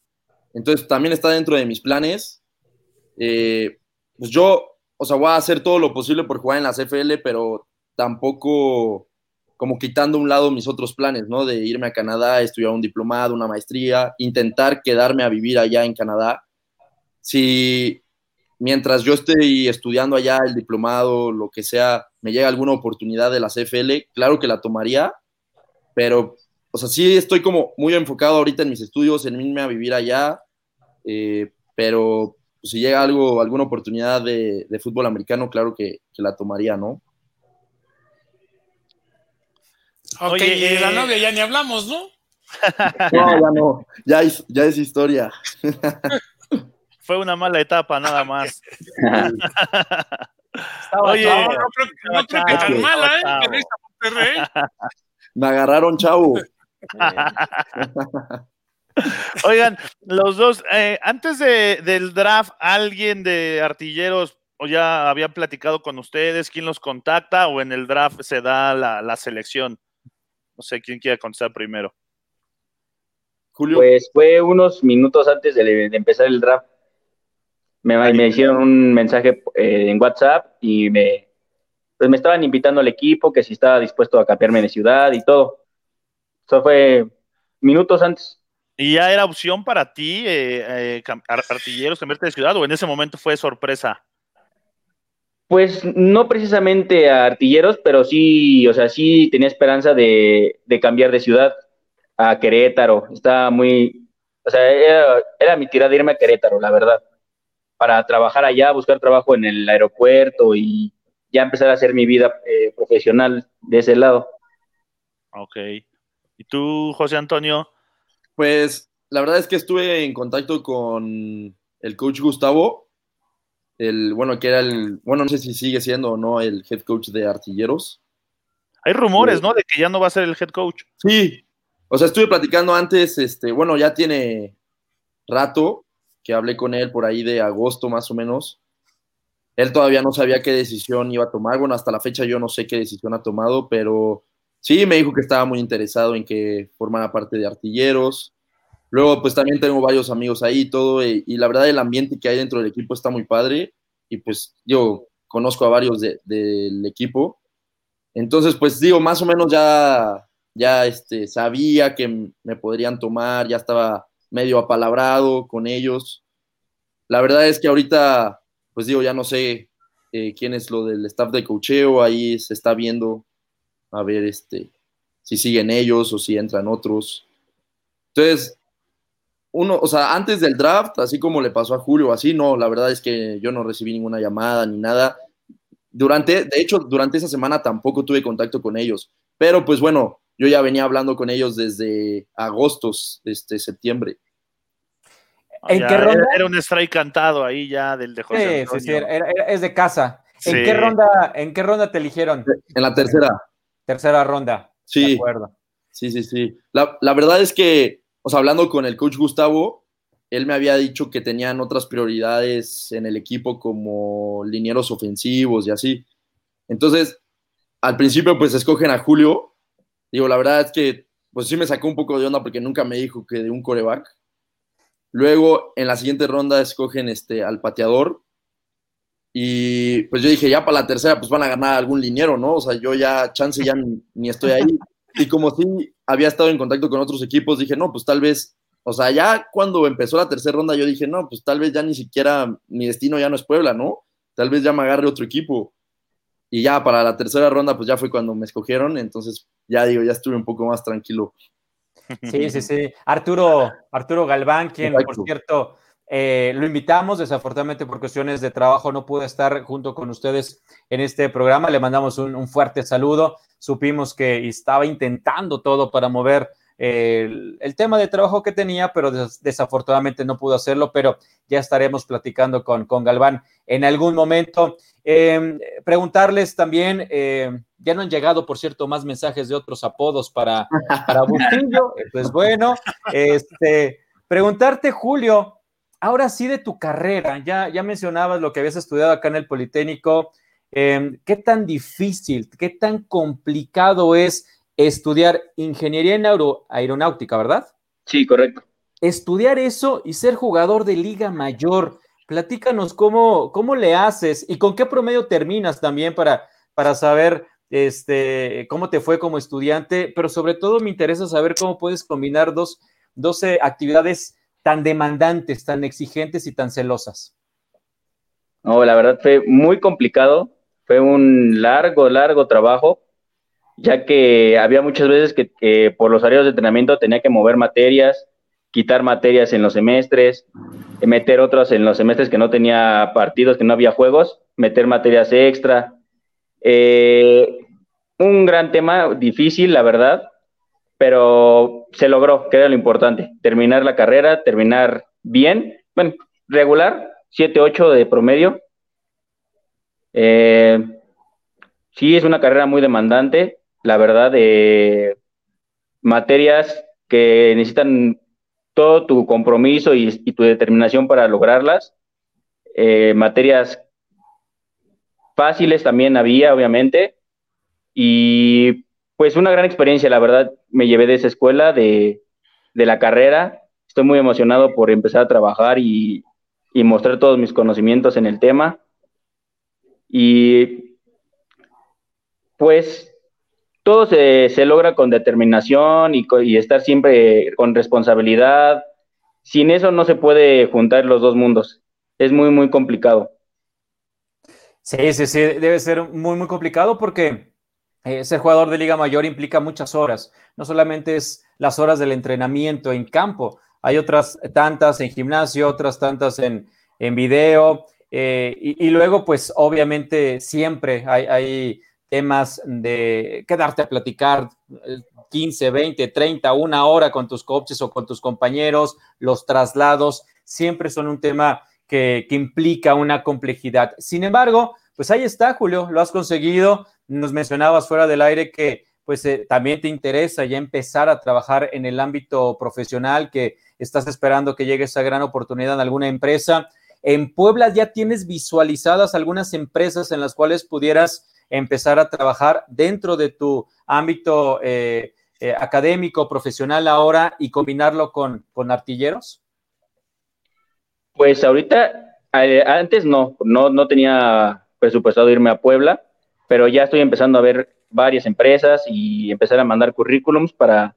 Entonces también está dentro de mis planes. Eh, pues yo, o sea, voy a hacer todo lo posible por jugar en la CFL, pero tampoco como quitando a un lado mis otros planes, ¿no? De irme a Canadá, estudiar un diplomado, una maestría, intentar quedarme a vivir allá en Canadá. Si mientras yo esté estudiando allá el diplomado, lo que sea, me llega alguna oportunidad de la CFL, claro que la tomaría, pero, o sea, sí estoy como muy enfocado ahorita en mis estudios, en irme a vivir allá, eh, pero pues, si llega algo, alguna oportunidad de, fútbol americano, claro que, la tomaría, ¿no? Ok, y de la eh, novia ya ni hablamos, ¿no? <laughs> No, ya no, ya es, ya es historia. <laughs> Fue una mala etapa, nada más. Oye, no, creo, que tan mala, ¿eh? <laughs> Me agarraron, chavo. <laughs> Oigan, los dos, eh, antes de, del draft, ¿alguien de artilleros o ya había platicado con ustedes? ¿Quién los contacta o en el draft se da la, selección? No sé quién quiere contestar primero. Julio. Pues fue unos minutos antes de, empezar el draft. Me, me, hicieron un mensaje eh, en WhatsApp y me, pues me estaban invitando al equipo, que si estaba dispuesto a cambiarme de ciudad y todo. Eso fue minutos antes. ¿Y ya era opción para ti, eh, eh, artilleros, cambiarte de ciudad o en ese momento fue sorpresa? Pues no precisamente a artilleros, pero sí, o sea, sí tenía esperanza de, cambiar de ciudad a Querétaro. Estaba muy, o sea, era, mi tirada irme a Querétaro, la verdad, para trabajar allá, buscar trabajo en el aeropuerto y ya empezar a hacer mi vida eh, profesional de ese lado. Ok. ¿Y tú, José Antonio? Pues la verdad es que estuve en contacto con el coach Gustavo, el, bueno, que era el, bueno, no sé si sigue siendo o no el head coach de artilleros. Hay rumores, ¿no? De que ya no va a ser el head coach. Sí, o sea, estuve platicando antes, este, bueno, ya tiene rato que hablé con él por ahí de agosto más o menos. Él todavía no sabía qué decisión iba a tomar. Bueno, hasta la fecha yo no sé qué decisión ha tomado, pero sí me dijo que estaba muy interesado en que formara parte de artilleros. Luego, pues también tengo varios amigos ahí y todo, y, la verdad el ambiente que hay dentro del equipo está muy padre, y pues yo conozco a varios del equipo. Entonces, pues digo, más o menos ya, ya este, sabía que me podrían tomar, ya estaba medio apalabrado con ellos. La verdad es que ahorita, pues digo, ya no sé eh, quién es lo del staff de cocheo, ahí se está viendo a ver este, si siguen ellos o si entran otros. Entonces, uno, o sea, antes del draft, así como le pasó a Julio, así, no, la verdad es que yo no recibí ninguna llamada ni nada. Durante, de hecho, durante esa semana tampoco tuve contacto con ellos, pero pues bueno, yo ya venía hablando con ellos desde agosto, este, septiembre. ¿En qué ronda? Era, un strike cantado ahí ya del de José. Sí, sí, sí, es de casa. ¿En, qué ronda, ¿En qué ronda te eligieron? En la tercera. Tercera ronda. Sí. De acuerdo. Sí, sí, sí. La, la, verdad es que, o sea, hablando con el coach Gustavo, él me había dicho que tenían otras prioridades en el equipo como linieros ofensivos y así. Entonces, al principio, pues escogen a Julio. Digo, la verdad es que, pues sí me sacó un poco de onda porque nunca me dijo que de un coreback. Luego, en la siguiente ronda, escogen este, al pateador, y pues yo dije, ya para la tercera, pues van a ganar algún liniero, ¿no? O sea, yo ya, chance, ya ni, estoy ahí. Y como sí había estado en contacto con otros equipos, dije, no, pues tal vez, o sea, ya cuando empezó la tercera ronda, yo dije, no, pues tal vez ya ni siquiera mi destino ya no es Puebla, ¿no? Tal vez ya me agarre otro equipo. Y ya para la tercera ronda, pues ya fue cuando me escogieron, entonces ya digo, ya estuve un poco más tranquilo. Sí, sí, sí. Arturo, Arturo Galván, quien, por cierto, eh, lo invitamos, desafortunadamente por cuestiones de trabajo no pude estar junto con ustedes en este programa. Le mandamos un, fuerte saludo. Supimos que estaba intentando todo para mover eh, el, tema de trabajo que tenía, pero desafortunadamente no pudo hacerlo, pero ya estaremos platicando con, con Galván en algún momento. Em, preguntarles también, eh, ya no han llegado, por cierto, más mensajes de otros apodos para, para <laughs> Bustillo, pues bueno, este, preguntarte, Julio, ahora sí de tu carrera, ya, ya mencionabas lo que habías estudiado acá en el Politécnico. Em, ¿Qué tan difícil, qué tan complicado es estudiar ingeniería en aeronáutica, verdad? Sí, correcto. estudiar eso y ser jugador de liga mayor. Platícanos cómo, cómo le haces y con qué promedio terminas también para, para saber este, cómo te fue como estudiante, pero sobre todo me interesa saber cómo puedes combinar dos, 12 actividades tan demandantes, tan exigentes y tan celosas. No, la verdad fue muy complicado, fue un largo, largo trabajo, ya que había muchas veces que, por los horarios de entrenamiento tenía que mover materias, quitar materias en los semestres, meter otras en los semestres que no tenía partidos, que no había juegos, meter materias extra. Eh, un gran tema, difícil, la verdad, pero se logró, que era lo importante, terminar la carrera, terminar bien, bueno, regular, 7-8 de promedio. Eh, sí, es una carrera muy demandante, la verdad, de materias que necesitan todo tu compromiso y, tu determinación para lograrlas. Eh, materias fáciles también había, obviamente, y pues una gran experiencia, la verdad, me llevé de esa escuela, de, la carrera. Estoy muy emocionado por empezar a trabajar y, mostrar todos mis conocimientos en el tema. Y pues todo se, logra con determinación y, y, estar siempre con responsabilidad. Sin eso no se puede juntar los dos mundos. Es muy, muy complicado. Sí, sí, sí, debe ser muy, muy complicado porque eh, ser jugador de Liga Mayor implica muchas horas. No solamente es las horas del entrenamiento en campo, hay otras tantas en gimnasio, otras tantas en, en video. Eh, y, luego, pues obviamente siempre hay, temas de quedarte a platicar 15, 20, 30, una hora con tus coaches o con tus compañeros, los traslados, siempre son un tema que, que implica una complejidad. Sin embargo, pues ahí está, Julio, lo has conseguido nos mencionabas fuera del aire que pues eh, también te interesa ya empezar a trabajar en el ámbito profesional, que estás esperando que llegue esa gran oportunidad en alguna empresa. En Puebla ya tienes visualizadas algunas empresas en las cuales pudieras empezar a trabajar dentro de tu ámbito eh, eh, académico, profesional ahora y combinarlo con, con artilleros? Pues ahorita, antes no, no, no tenía presupuestado irme a Puebla pero ya estoy empezando a ver varias empresas y empezar a mandar currículums para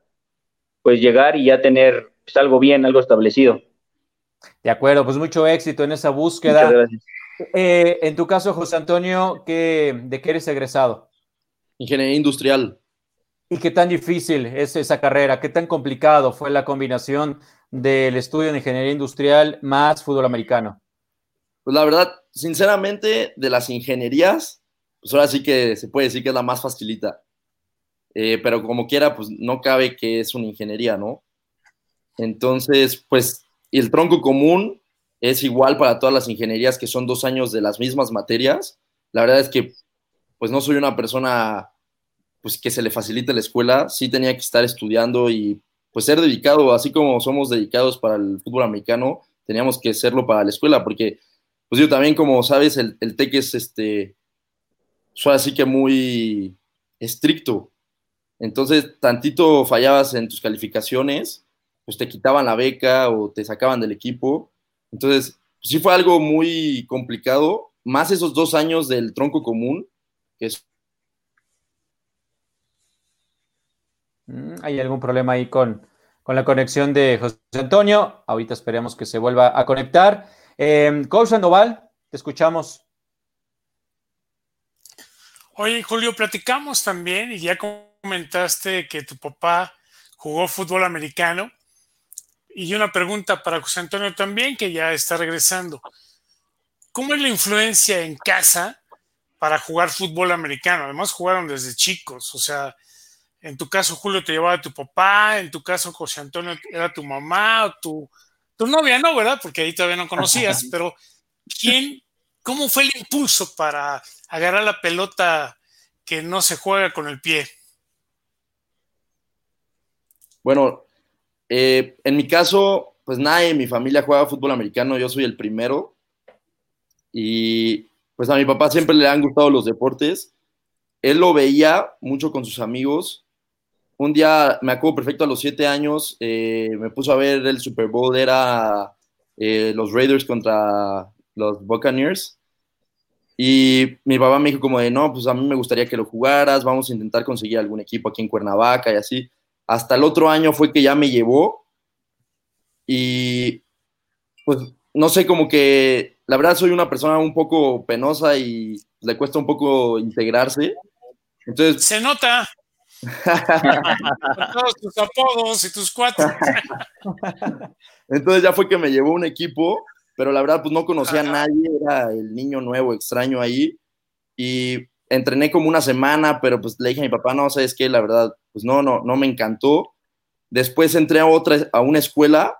pues llegar y ya tener pues, algo bien, algo establecido. De acuerdo, pues mucho éxito en esa búsqueda. Eh, en tu caso, José Antonio, ¿qué, ¿de qué eres egresado? Ingeniería industrial. ¿Y qué tan difícil es esa carrera? ¿Qué tan complicado fue la combinación del estudio de ingeniería industrial más fútbol americano? Pues la verdad, sinceramente, de las ingenierías, pues ahora sí que se puede decir que es la más facilita. Eh, pero como quiera, pues no cabe que es una ingeniería, ¿no? Entonces, pues, el tronco común es igual para todas las ingenierías que son dos años de las mismas materias. La verdad es que, pues, no soy una persona, pues, que se le facilite la escuela. Sí tenía que estar estudiando y, pues, ser dedicado, así como somos dedicados para el fútbol americano, teníamos que serlo para la escuela, porque, pues, yo también, como sabes, el, el TEC es, este, fue así que muy estricto. Entonces, tantito fallabas en tus calificaciones, pues te quitaban la beca o te sacaban del equipo. Entonces, pues sí fue algo muy complicado, más esos dos años del tronco común. Mm, ¿Hay algún problema ahí con, la conexión de José Antonio? Ahorita esperemos que se vuelva a conectar. Eh, Coach te escuchamos. Oye, Julio, platicamos también y ya comentaste que tu papá jugó fútbol americano. Y una pregunta para José Antonio también, que ya está regresando. ¿Cómo es la influencia en casa para jugar fútbol americano? Además, jugaron desde chicos. O sea, en tu caso, Julio te llevaba a tu papá, en tu caso, José Antonio era tu mamá o tu, tu novia, ¿no? ¿Verdad? Porque ahí todavía no conocías, <laughs> pero ¿quién, cómo fue el impulso para agarrar la pelota que no se juega con el pie? Bueno, eh, en mi caso, pues nadie en mi familia juega fútbol americano, yo soy el primero. Y pues a mi papá siempre le han gustado los deportes. Él lo veía mucho con sus amigos un día, me acuerdo perfecto, a los siete años, eh, me puso a ver el Super Bowl, era eh, los Raiders contra los Buccaneers. Y mi papá me dijo como de, no, pues a mí me gustaría que lo jugaras, vamos a intentar conseguir algún equipo aquí en Cuernavaca y así. Hasta el otro año fue que ya me llevó y pues no sé, como que la verdad soy una persona un poco penosa y le cuesta un poco integrarse. Entonces, Se nota. <laughs> Con todos tus apodos y tus cuatro. Entonces ya fue que me llevó un equipo, pero la verdad pues no conocía Ajá. a nadie, era el niño nuevo, extraño ahí. Y entrené como una semana, pero pues le dije a mi papá, no, ¿sabes qué? La verdad, pues no, no, no me encantó. Después entré a otra, a una escuela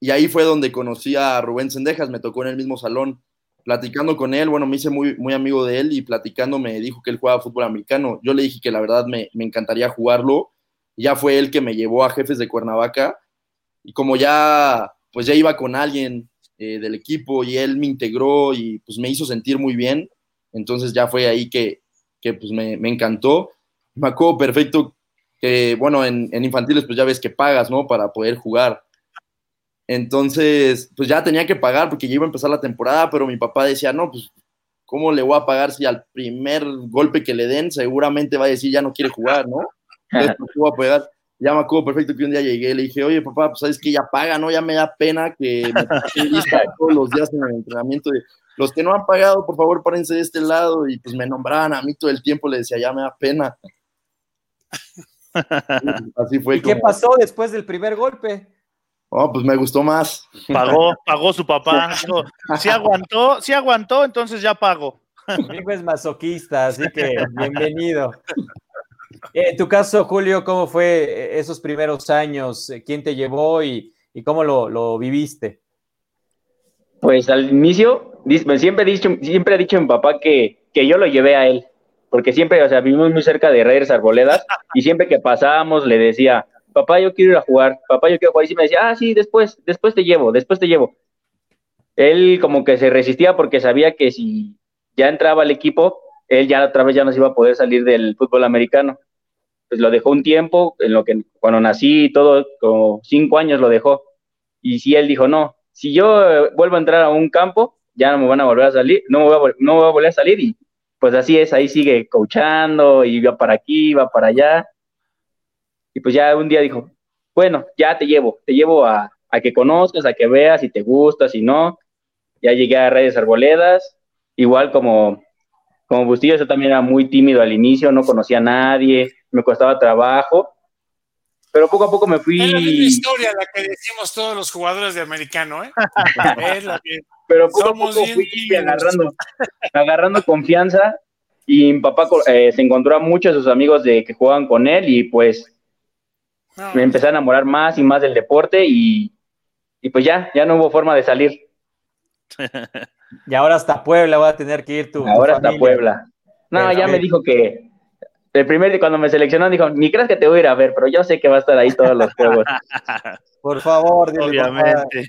y ahí fue donde conocí a Rubén Sendejas, me tocó en el mismo salón. Platicando con él, bueno, me hice muy, muy amigo de él y platicando me dijo que él jugaba fútbol americano. Yo le dije que la verdad me, me encantaría jugarlo. Ya fue él que me llevó a Jefes de Cuernavaca y como ya, pues ya iba con alguien eh, del equipo y él me integró y pues me hizo sentir muy bien, entonces ya fue ahí que, que pues me, me encantó. Me acuerdo perfecto que, bueno, en, en infantiles pues ya ves que pagas, ¿no? Para poder jugar. Entonces, pues ya tenía que pagar porque ya iba a empezar la temporada, pero mi papá decía, no, pues, ¿cómo le voy a pagar si al primer golpe que le den seguramente va a decir ya no quiere jugar, ¿no? Entonces, pues, voy a pagar. Ya me acuerdo perfecto que un día llegué y le dije, oye, papá, pues sabes que ya paga, ¿no? Ya me da pena que me <laughs> lista todos los días en el entrenamiento. De, los que no han pagado, por favor, párense de este lado. Y pues me nombraban a mí todo el tiempo, le decía, ya me da pena. <laughs> Así fue. ¿Y qué pasó después del primer golpe? Oh, pues me gustó más. Pagó, pagó su papá. Si aguantó, si aguantó, entonces ya pagó. Mi hijo es masoquista, así que bienvenido. Eh, En tu caso, Julio, ¿cómo fue eh, esos primeros años? Eh, ¿Quién te llevó y, cómo lo, viviste? Pues al inicio, pues, siempre he dicho, siempre he dicho mi papá que, que yo lo llevé a él, porque siempre, o sea, vivimos muy cerca de Raiders Arboledas y siempre que pasábamos le decía, papá, yo quiero ir a jugar, papá, yo quiero jugar, y siempre me decía, ah, sí, después, después te llevo, después te llevo. Él como que se resistía porque sabía que si ya entraba al equipo, él ya otra vez ya no se iba a poder salir del fútbol americano. Pues lo dejó un tiempo, en lo que cuando nací y todo, como cinco años lo dejó. Y si él dijo, no, si yo eh, vuelvo a entrar a un campo, ya no me van a volver a salir, no me voy a, no me voy a volver a salir y pues así es, ahí sigue coachando y va para aquí, va para allá. Y pues ya un día dijo, bueno, ya te llevo, te llevo a, a que conozcas, a que veas si te gusta, si no. Ya llegué a Redes Arboledas, igual como, como Bustillo, yo también era muy tímido al inicio, no conocía a nadie, me costaba trabajo, pero poco a poco me fui... Es la misma historia la que decimos todos los jugadores de americano, ¿eh? <laughs> Es la que- pero poco a poco fui agarrando, agarrando confianza y mi papá eh, se encontró a muchos de sus amigos de que jugaban con él y pues no, me empecé a enamorar más y más del deporte y, y pues ya, ya no hubo forma de salir. <laughs> Y ahora hasta Puebla va a tener que ir tu. tu Ahora hasta. Puebla. No, ya me dijo que el primer día cuando me seleccionó dijo, ni creas que te voy a ir a ver, pero yo sé que va a estar ahí todos los juegos. <laughs> Por favor, dile, papá. Obviamente.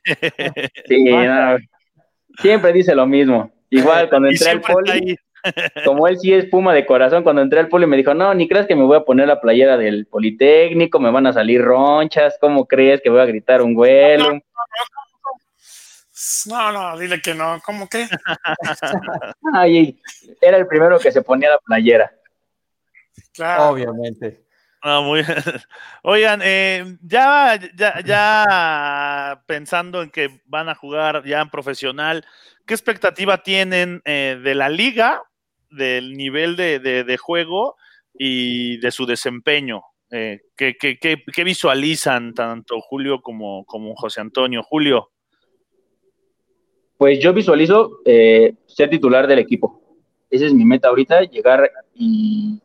Sí, <laughs> no, siempre dice lo mismo. Igual cuando <laughs> entré al poli, como él sí es puma de corazón, cuando entré al poli me dijo, no, ni creas que me voy a poner la playera del Politécnico, me van a salir ronchas, ¿cómo crees que voy a gritar un vuelo? no, no, dile que no. ¿Cómo que? Ay, era el primero que se ponía la playera. Claro. Obviamente. No, muy- <laughs> Oigan, eh, ya, ya, ya pensando en que van a jugar ya en profesional, ¿qué expectativa tienen eh, de la liga, del nivel de, de- de juego y de su desempeño? Eh, ¿qué, qué- qué- qué visualizan tanto Julio como, como José Antonio? Julio, Pues yo visualizo eh, ser titular del equipo. Esa es mi meta ahorita, llegar y,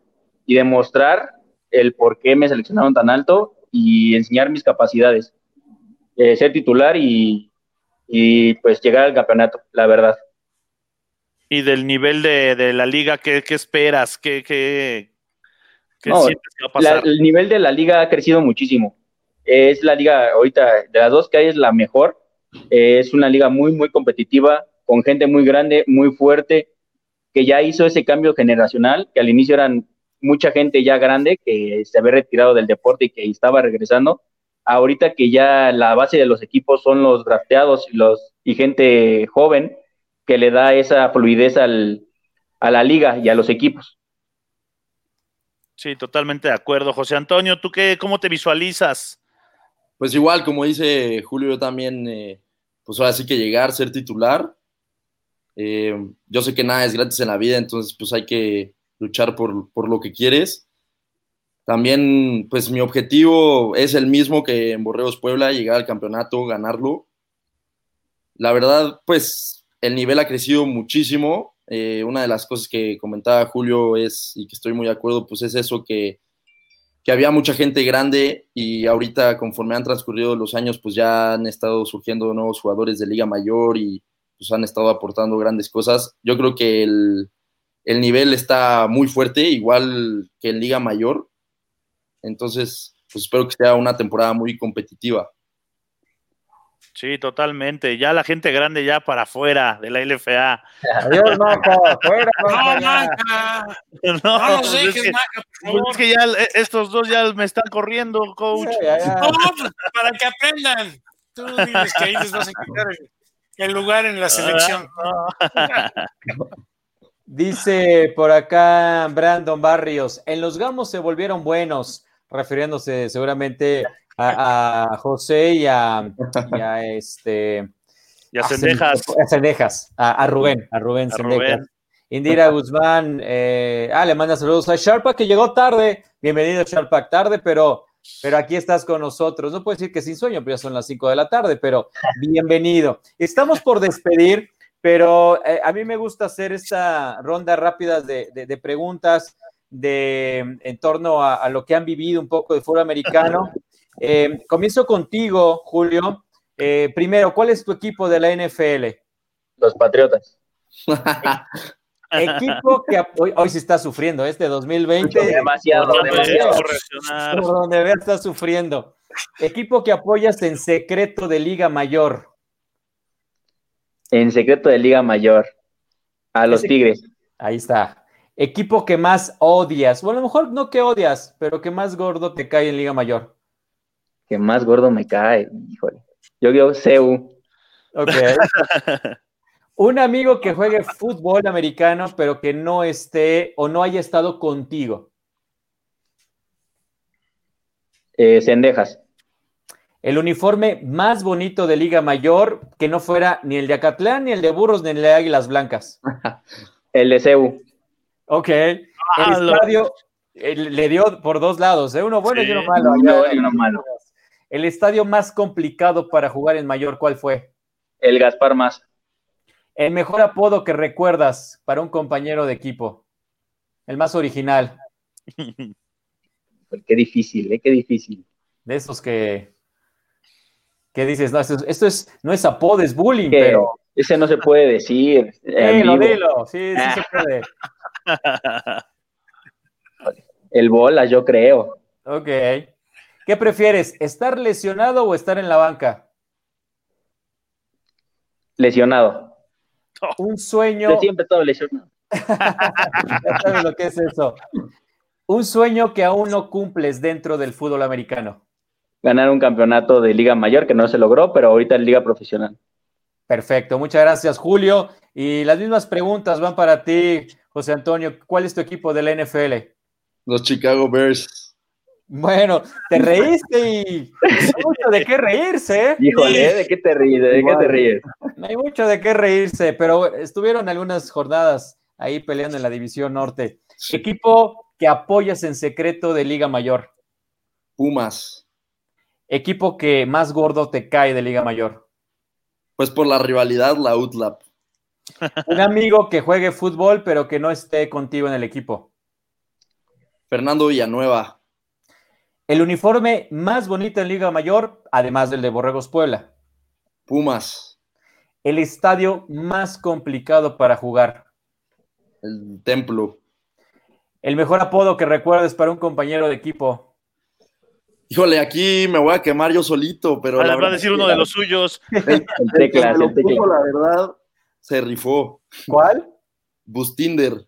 y demostrar el por qué me seleccionaron tan alto y enseñar mis capacidades. Eh, ser titular y, y, pues llegar al campeonato, la verdad. y del nivel de, de la liga, ¿qué, qué esperas? ¿Qué, qué, qué No, sientes que va a La- pasar? el nivel de la liga ha crecido muchísimo. Es la liga ahorita, de las dos que hay, es la mejor. Eh, es una liga muy, muy competitiva, con gente muy grande, muy fuerte, que ya hizo ese cambio generacional, que al inicio eran mucha gente ya grande que se había retirado del deporte y que estaba regresando. Ahorita que ya la base de los equipos son los drafteados y, los, y gente joven que le da esa fluidez al, a la liga y a los equipos. Sí, totalmente de acuerdo. José Antonio, ¿tú qué, cómo te visualizas? Pues igual, como dice Julio, yo también, eh, pues ahora sí que llegar, ser titular. Eh, yo sé que nada es gratis en la vida, entonces pues hay que luchar por, por, lo que quieres. También, pues mi objetivo es el mismo que en Borreos Puebla, llegar al campeonato, ganarlo. La verdad, pues el nivel ha crecido muchísimo. Eh, una de las cosas que comentaba Julio es, y que estoy muy de acuerdo, pues es eso que, que había mucha gente grande y ahorita conforme han transcurrido los años, pues ya han estado surgiendo nuevos jugadores de Liga Mayor y pues han estado aportando grandes cosas. Yo creo que el, el nivel está muy fuerte, igual que en Liga Mayor. Entonces, pues espero que sea una temporada muy competitiva. Sí, totalmente. Ya la gente grande ya para afuera de la LFA. Adiós, Maca. Fuera, No, Maca. No, No los pues es dejes, que, Maca, por favor. es que ya eh, estos dos ya me están corriendo, coach. Ya, ya. No, pues, para que aprendan. Tú diles que ahí les vas a quitar el, el lugar en la selección. <laughs> Dice por acá Brandon Barrios, en los Gamos se volvieron buenos, refiriéndose seguramente a, a José y a, y a <laughs> este Cendejas. a Cendejas, a, a Rubén, a Rubén Cendejas. Indira Guzmán, eh, ah, le manda saludos a Sharpa que llegó tarde. Bienvenido, Sharpa, tarde, pero, pero aquí estás con nosotros. No puedo decir que sin sueño, pero ya son las 5 de la tarde, pero bienvenido. Estamos por despedir, pero eh, a mí me gusta hacer esta ronda rápida de, de- de preguntas de, en torno a, a lo que han vivido un poco de fútbol americano. <laughs> Eh, comienzo contigo, Julio. Eh, primero, ¿cuál es tu equipo de la NFL? Los Patriotas. <laughs> Equipo que hoy, hoy sí está sufriendo, este 2020. Demasiado, por por donde vea está sufriendo. Equipo que apoyas en secreto de Liga Mayor. En secreto de Liga Mayor. A los Ese- Tigres. Ahí está. Equipo que más odias. Bueno, a lo mejor no que odias, pero que más gordo te cae en Liga Mayor. Que más gordo me cae. Híjole. Yo digo CEU. Ok. <laughs> Un amigo que juegue fútbol americano, pero que no esté o no haya estado contigo. Eh, Cendejas. El uniforme más bonito de Liga Mayor, que no fuera ni el de Acatlán, ni el de Burros, ni el de Águilas Blancas. <laughs> El de CEU. Ok. El Ah, lo- estadio eh, le dio por dos lados, ¿eh? uno bueno y uno malo. Uno bueno y uno malo. El estadio más complicado para jugar en Mayor, ¿cuál fue? El Gaspar Más. El mejor apodo que recuerdas para un compañero de equipo. El más original, <laughs> Qué difícil, ¿eh? Qué difícil. de esos que, que dices, no, esto, es- esto es, no es apodo, es bullying, Que pero Ese no se puede decir. dilo, dilo, sí, sí se puede. <laughs> El bola, yo creo. Ok. ¿Qué prefieres, estar lesionado o estar en la banca? Lesionado. Un sueño, Yo siempre estado lesionado. <laughs> ya sabes lo que es eso. Un sueño que aún no cumples dentro del fútbol americano. Ganar un campeonato de Liga Mayor que no se logró, pero ahorita en Liga Profesional. Perfecto, muchas gracias, Julio. Y las mismas preguntas van para ti, José Antonio. ¿Cuál es tu equipo de la NFL? Los Chicago Bears. Bueno, te reíste y no hay mucho de qué reírse, ¿eh? Híjole, ¿de qué te ríes? ¿De qué te ríes? No hay mucho de qué reírse, pero estuvieron algunas jornadas ahí peleando en la División Norte. Equipo que apoyas en secreto de Liga Mayor. Pumas. Equipo que más gordo te cae de Liga Mayor. Pues por la rivalidad, la UTLAP. <laughs> Un amigo que juegue fútbol, pero que no esté contigo en el equipo. Fernando Villanueva. El uniforme más bonito en Liga Mayor, además del de Borregos Puebla. Pumas. El estadio más complicado para jugar. El Templo. El mejor apodo que recuerdes para un compañero de equipo. Híjole, aquí me voy a quemar yo solito, pero. Ah, la les va a verdad decir uno de los suyos. <laughs> El, El el puso, la verdad, se rifó. ¿Cuál? Bustinder.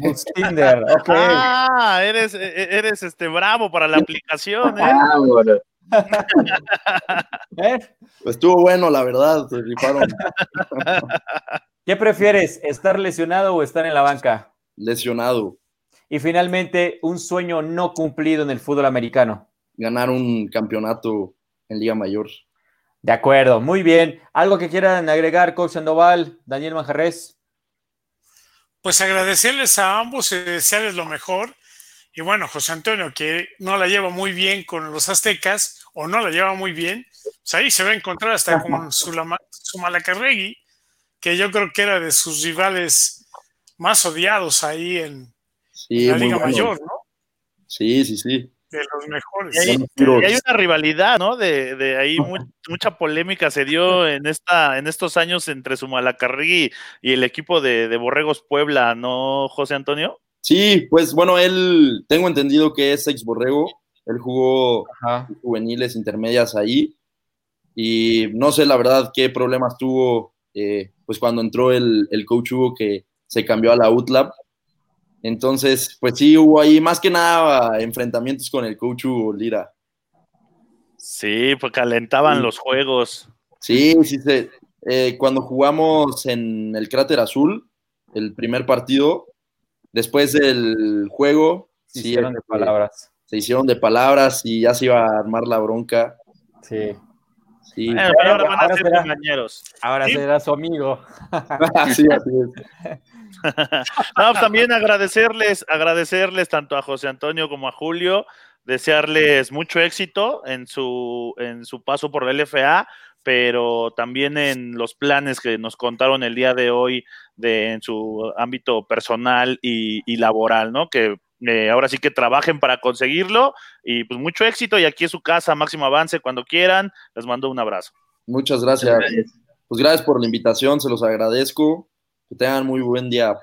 Bustinder, <laughs> ok. Ah, eres, e, e, eres este bravo para la aplicación, ¿eh? Ah, bueno. <laughs> ¿Eh? Estuvo bueno, la verdad, se rifaron. ¿Qué prefieres, estar lesionado o estar en la banca? Lesionado. Y finalmente, un sueño no cumplido en el fútbol americano. Ganar un campeonato en Liga Mayor. De acuerdo, muy bien. ¿Algo que quieran agregar, Coach Sandoval, Daniel Manjarres? Pues agradecerles a ambos y desearles lo mejor. Y bueno, José Antonio, que no la lleva muy bien con los aztecas, o no la lleva muy bien, pues ahí se va a encontrar hasta con su, su Malacarregui, que yo creo que era de sus rivales más odiados ahí en, Sí, la Liga bueno. Mayor, ¿no? Sí, sí, sí. De los mejores. Y hay, y una rivalidad, ¿no? De, de ahí mu- mucha polémica se dio en esta, en estos años entre su Malacarregui y el equipo de, de Borregos Puebla, ¿no, José Antonio? Sí, pues bueno, él, tengo entendido que es ex borrego. Él jugó Ajá. juveniles intermedias ahí. Y no sé la verdad qué problemas tuvo eh, pues cuando entró el, el coach Hugo que se cambió a la UTLAB. Entonces, pues sí, hubo ahí más que nada enfrentamientos con el coach Hugo Lira. Sí, pues calentaban Sí. los juegos. Sí, sí, sí. Eh, cuando jugamos en el Cráter Azul, el primer partido, después del juego, Se sí, hicieron de este, palabras. se hicieron de palabras y ya se iba a armar la bronca. Sí. Sí, Bueno, pero ahora van a ahora ser será. compañeros. Ahora Sí. será su amigo. <laughs> sí, así es. <laughs> <laughs> No, pues también agradecerles, agradecerles tanto a José Antonio como a Julio, desearles mucho éxito en su, en su paso por la LFA, pero también en los planes que nos contaron el día de hoy de, en su ámbito personal y, y laboral, ¿no? Que eh, ahora sí que trabajen para conseguirlo y pues mucho éxito y aquí es su casa, máximo avance cuando quieran. Les mando un abrazo. Muchas gracias. Pues gracias por la invitación, se los agradezco. Que tengan muy buen día.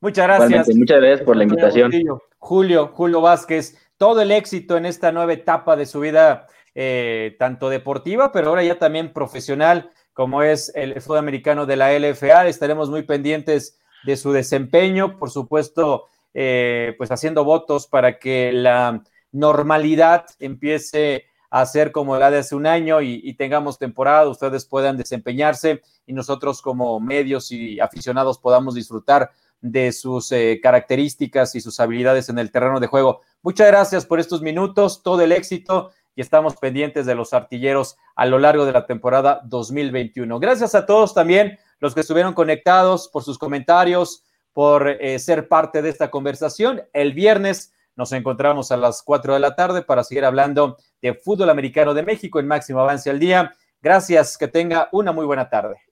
Muchas gracias. Igualmente, muchas gracias por la invitación. Julio, Julio Vázquez, todo el éxito en esta nueva etapa de su vida, eh, tanto deportiva, pero ahora ya también profesional, como es el fútbol americano de la LFA. Estaremos muy pendientes de su desempeño, por supuesto, eh, pues haciendo votos para que la normalidad empiece a ser como la de hace un año y, y tengamos temporada, ustedes puedan desempeñarse y nosotros como medios y aficionados podamos disfrutar de sus eh, características y sus habilidades en el terreno de juego. Muchas gracias por estos minutos, todo el éxito y estamos pendientes de los artilleros a lo largo de la temporada 2021. Gracias a todos también los que estuvieron conectados por sus comentarios, por eh, ser parte de esta conversación. El viernes nos encontramos a las 4 de la tarde para seguir hablando de fútbol americano de México en máximo avance al día. Gracias, que tenga una muy buena tarde.